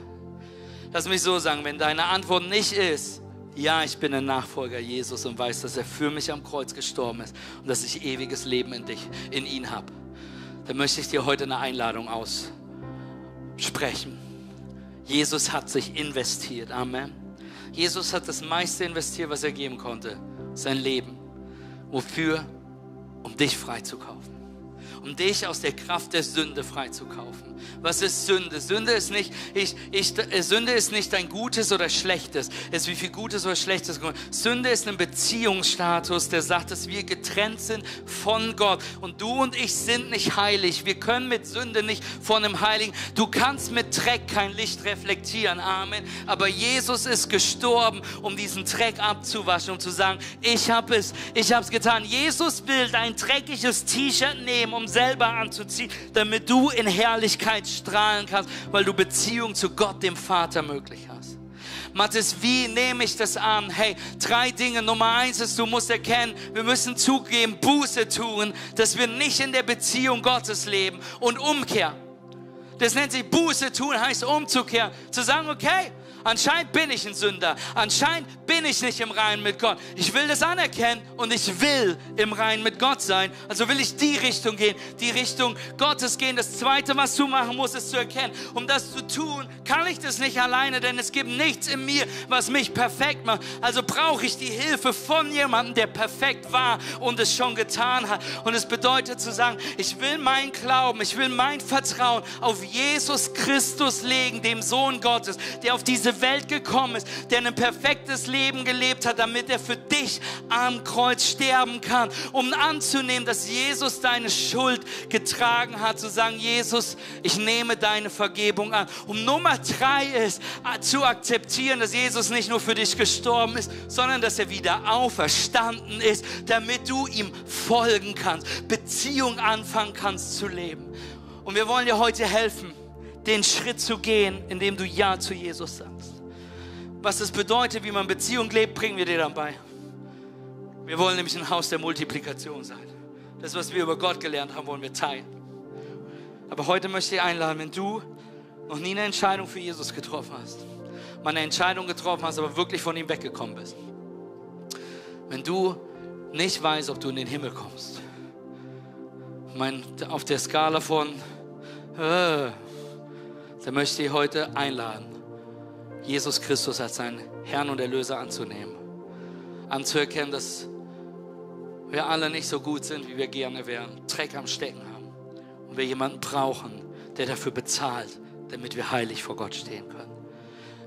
Lass mich so sagen, wenn deine Antwort nicht ist, ja, ich bin ein Nachfolger Jesus und weiß, dass er für mich am Kreuz gestorben ist und dass ich ewiges Leben in dich, in ihn habe, dann möchte ich dir heute eine Einladung aussprechen. Jesus hat sich investiert. Amen. Jesus hat das meiste investiert, was er geben konnte. Sein Leben. Wofür? Um dich freizukaufen. um dich aus der Kraft der Sünde freizukaufen. Was ist Sünde? Sünde ist nicht, ich, ich, äh, Sünde ist nicht ein Gutes oder Schlechtes. Es ist wie viel Gutes oder Schlechtes. Sünde ist ein Beziehungsstatus, der sagt, dass wir getrennt sind von Gott. Und du und ich sind nicht heilig. Wir können mit Sünde nicht von einem Heiligen. Du kannst mit Dreck kein Licht reflektieren. Amen. Aber Jesus ist gestorben, um diesen Dreck abzuwaschen, um zu sagen, ich habe es, ich habe es getan. Jesus will dein dreckiges T-Shirt nehmen, um selber anzuziehen, damit du in Herrlichkeit strahlen kannst, weil du Beziehung zu Gott, dem Vater, möglich hast. Mathis, wie nehme ich das an? Hey, drei Dinge. Nummer eins ist, du musst erkennen, wir müssen zugeben, Buße tun, dass wir nicht in der Beziehung Gottes leben und umkehren. Das nennt sich Buße tun, heißt umzukehren. Zu sagen, okay, Anscheinend bin ich ein Sünder. Anscheinend bin ich nicht im Reinen mit Gott. Ich will das anerkennen und ich will im Reinen mit Gott sein. Also will ich die Richtung gehen, die Richtung Gottes gehen. Das Zweite, was du machen musst, ist zu erkennen. Um das zu tun, kann ich das nicht alleine, denn es gibt nichts in mir, was mich perfekt macht. Also brauche ich die Hilfe von jemandem, der perfekt war und es schon getan hat. Und es bedeutet zu sagen, ich will mein Glauben, ich will mein Vertrauen auf Jesus Christus legen, dem Sohn Gottes, der auf diese diese Welt gekommen ist, der ein perfektes Leben gelebt hat, damit er für dich am Kreuz sterben kann, um anzunehmen, dass Jesus deine Schuld getragen hat, zu sagen, Jesus, ich nehme deine Vergebung an. Um Nummer drei ist, äh, zu akzeptieren, dass Jesus nicht nur für dich gestorben ist, sondern dass er wieder auferstanden ist, damit du ihm folgen kannst, Beziehung anfangen kannst zu leben. Und wir wollen dir heute helfen, den Schritt zu gehen, indem du Ja zu Jesus sagst. Was es bedeutet, wie man Beziehung lebt, bringen wir dir dann bei. Wir wollen nämlich ein Haus der Multiplikation sein. Das, was wir über Gott gelernt haben, wollen wir teilen. Aber heute möchte ich einladen, wenn du noch nie eine Entscheidung für Jesus getroffen hast, mal eine Entscheidung getroffen hast, aber wirklich von ihm weggekommen bist. Wenn du nicht weißt, ob du in den Himmel kommst. Mein, auf der Skala von äh, dann möchte ich heute einladen, Jesus Christus als seinen Herrn und Erlöser anzunehmen. Anzuerkennen, dass wir alle nicht so gut sind, wie wir gerne wären, Dreck am Stecken haben und wir jemanden brauchen, der dafür bezahlt, damit wir heilig vor Gott stehen können.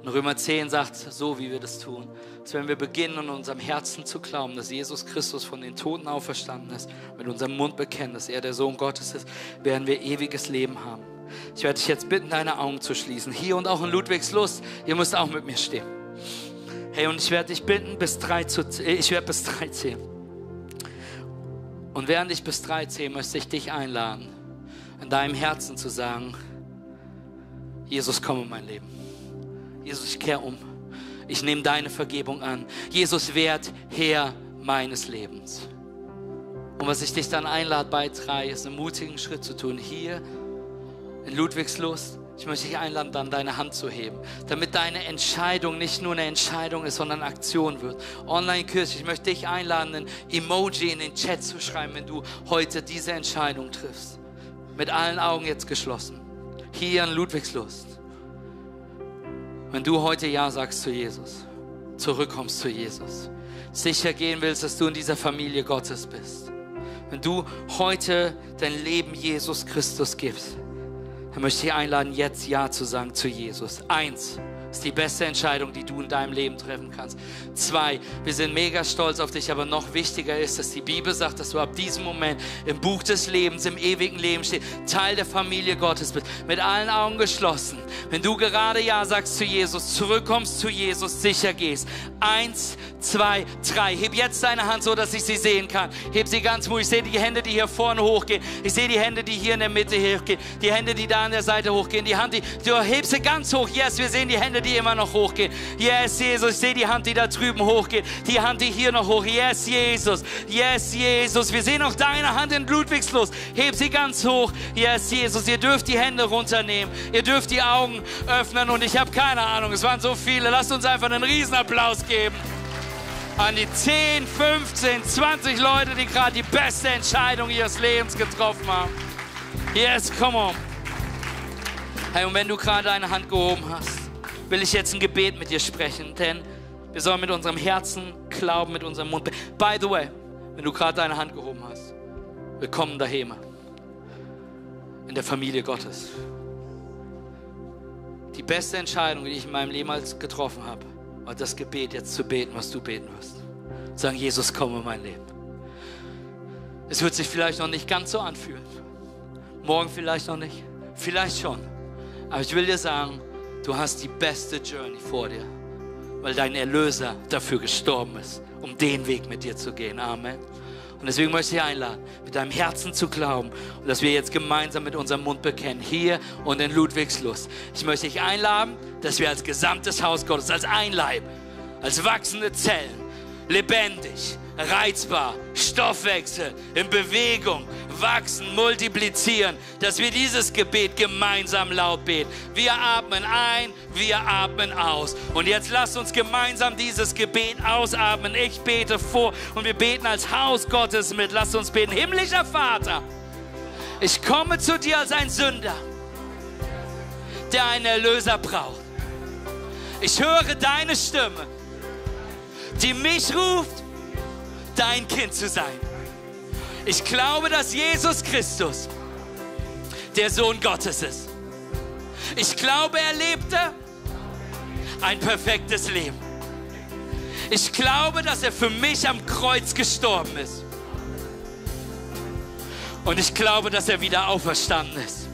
In Römer 10 sagt, so wie wir das tun, dass wenn wir beginnen, in unserem Herzen zu glauben, dass Jesus Christus von den Toten auferstanden ist, mit unserem Mund bekennen, dass er der Sohn Gottes ist, werden wir ewiges Leben haben. Ich werde dich jetzt bitten, deine Augen zu schließen. Hier und auch in Ludwigslust. Ihr müsst auch mit mir stehen. Hey, und ich werde dich bitten, bis drei zu, äh, ich werde bis drei zählen. Und während ich bis drei zähle, möchte ich dich einladen, in deinem Herzen zu sagen, Jesus, komm in mein Leben. Jesus, ich kehre um. Ich nehme deine Vergebung an. Jesus, werd Herr meines Lebens. Und was ich dich dann einlade bei drei, ist einen mutigen Schritt zu tun. Hier in Ludwigslust. Ich möchte dich einladen, dann deine Hand zu heben, damit deine Entscheidung nicht nur eine Entscheidung ist, sondern Aktion wird. Online-Kirche, ich möchte dich einladen, ein Emoji in den Chat zu schreiben, wenn du heute diese Entscheidung triffst. Mit allen Augen jetzt geschlossen. Hier in Ludwigslust. Wenn du heute Ja sagst zu Jesus, zurückkommst zu Jesus, sicher gehen willst, dass du in dieser Familie Gottes bist. Wenn du heute dein Leben Jesus Christus gibst, dann möchte ich einladen, jetzt Ja zu sagen zu Jesus. Eins ist die beste Entscheidung, die du in deinem Leben treffen kannst. Zwei, wir sind mega stolz auf dich, aber noch wichtiger ist, dass die Bibel sagt, dass du ab diesem Moment im Buch des Lebens, im ewigen Leben stehst, Teil der Familie Gottes bist, mit allen Augen geschlossen. Wenn du gerade Ja sagst zu Jesus, zurückkommst zu Jesus, sicher gehst. Eins, zwei, drei. Heb jetzt deine Hand so, dass ich sie sehen kann. Heb sie ganz mutig. Ich sehe die Hände, die hier vorne hochgehen. Ich sehe die Hände, die hier in der Mitte hochgehen. Die Hände, die da an der Seite hochgehen. Die Hand, die, du hebst sie ganz hoch. Yes, wir sehen die Hände, die immer noch hochgehen. Yes, Jesus. Ich sehe die Hand, die da drüben hochgeht. Die Hand, die hier noch hoch. Yes, Jesus. Yes, Jesus. Wir sehen auch deine Hand in Ludwigslust. Heb sie ganz hoch. Yes, Jesus. Ihr dürft die Hände runternehmen. Ihr dürft die Augen öffnen und ich habe keine Ahnung. Es waren so viele. Lasst uns einfach einen Riesenapplaus geben an die 10, 15, 20 Leute, die gerade die beste Entscheidung ihres Lebens getroffen haben. Yes, come on. Hey, und wenn du gerade deine Hand gehoben hast, will ich jetzt ein Gebet mit dir sprechen, denn wir sollen mit unserem Herzen glauben, mit unserem Mund. By the way, wenn du gerade deine Hand gehoben hast, willkommen daheim. in der Familie Gottes. Die beste Entscheidung, die ich in meinem Leben getroffen habe, war das Gebet, jetzt zu beten, was du beten wirst. Sagen, Jesus, komm in mein Leben. Es wird sich vielleicht noch nicht ganz so anfühlen. Morgen vielleicht noch nicht. Vielleicht schon. Aber ich will dir sagen, du hast die beste Journey vor dir, weil dein Erlöser dafür gestorben ist, um den Weg mit dir zu gehen. Amen. Und deswegen möchte ich dich einladen, mit deinem Herzen zu glauben und dass wir jetzt gemeinsam mit unserem Mund bekennen, hier und in Ludwigslust. Ich möchte dich einladen, dass wir als gesamtes Haus Gottes, als ein Leib, als wachsende Zellen, lebendig, reizbar, Stoffwechsel, in Bewegung, wachsen, multiplizieren, dass wir dieses Gebet gemeinsam laut beten. Wir atmen ein, wir atmen aus. Und jetzt lasst uns gemeinsam dieses Gebet ausatmen. Ich bete vor und wir beten als Haus Gottes mit. Lasst uns beten. Himmlischer Vater, ich komme zu dir als ein Sünder, der einen Erlöser braucht. Ich höre deine Stimme, die mich ruft, dein Kind zu sein. Ich glaube, dass Jesus Christus der Sohn Gottes ist. Ich glaube, er lebte ein perfektes Leben. Ich glaube, dass er für mich am Kreuz gestorben ist. Und ich glaube, dass er wieder auferstanden ist,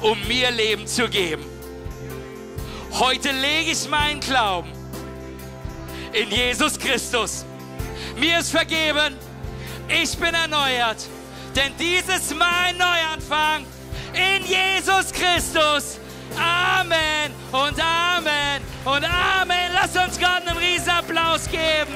um mir Leben zu geben. Heute lege ich meinen Glauben in Jesus Christus. Mir ist vergeben ich bin erneuert. Denn dies ist mein Neuanfang in Jesus Christus. Amen und Amen und Amen. Lass uns Gott einen riesen Applaus geben.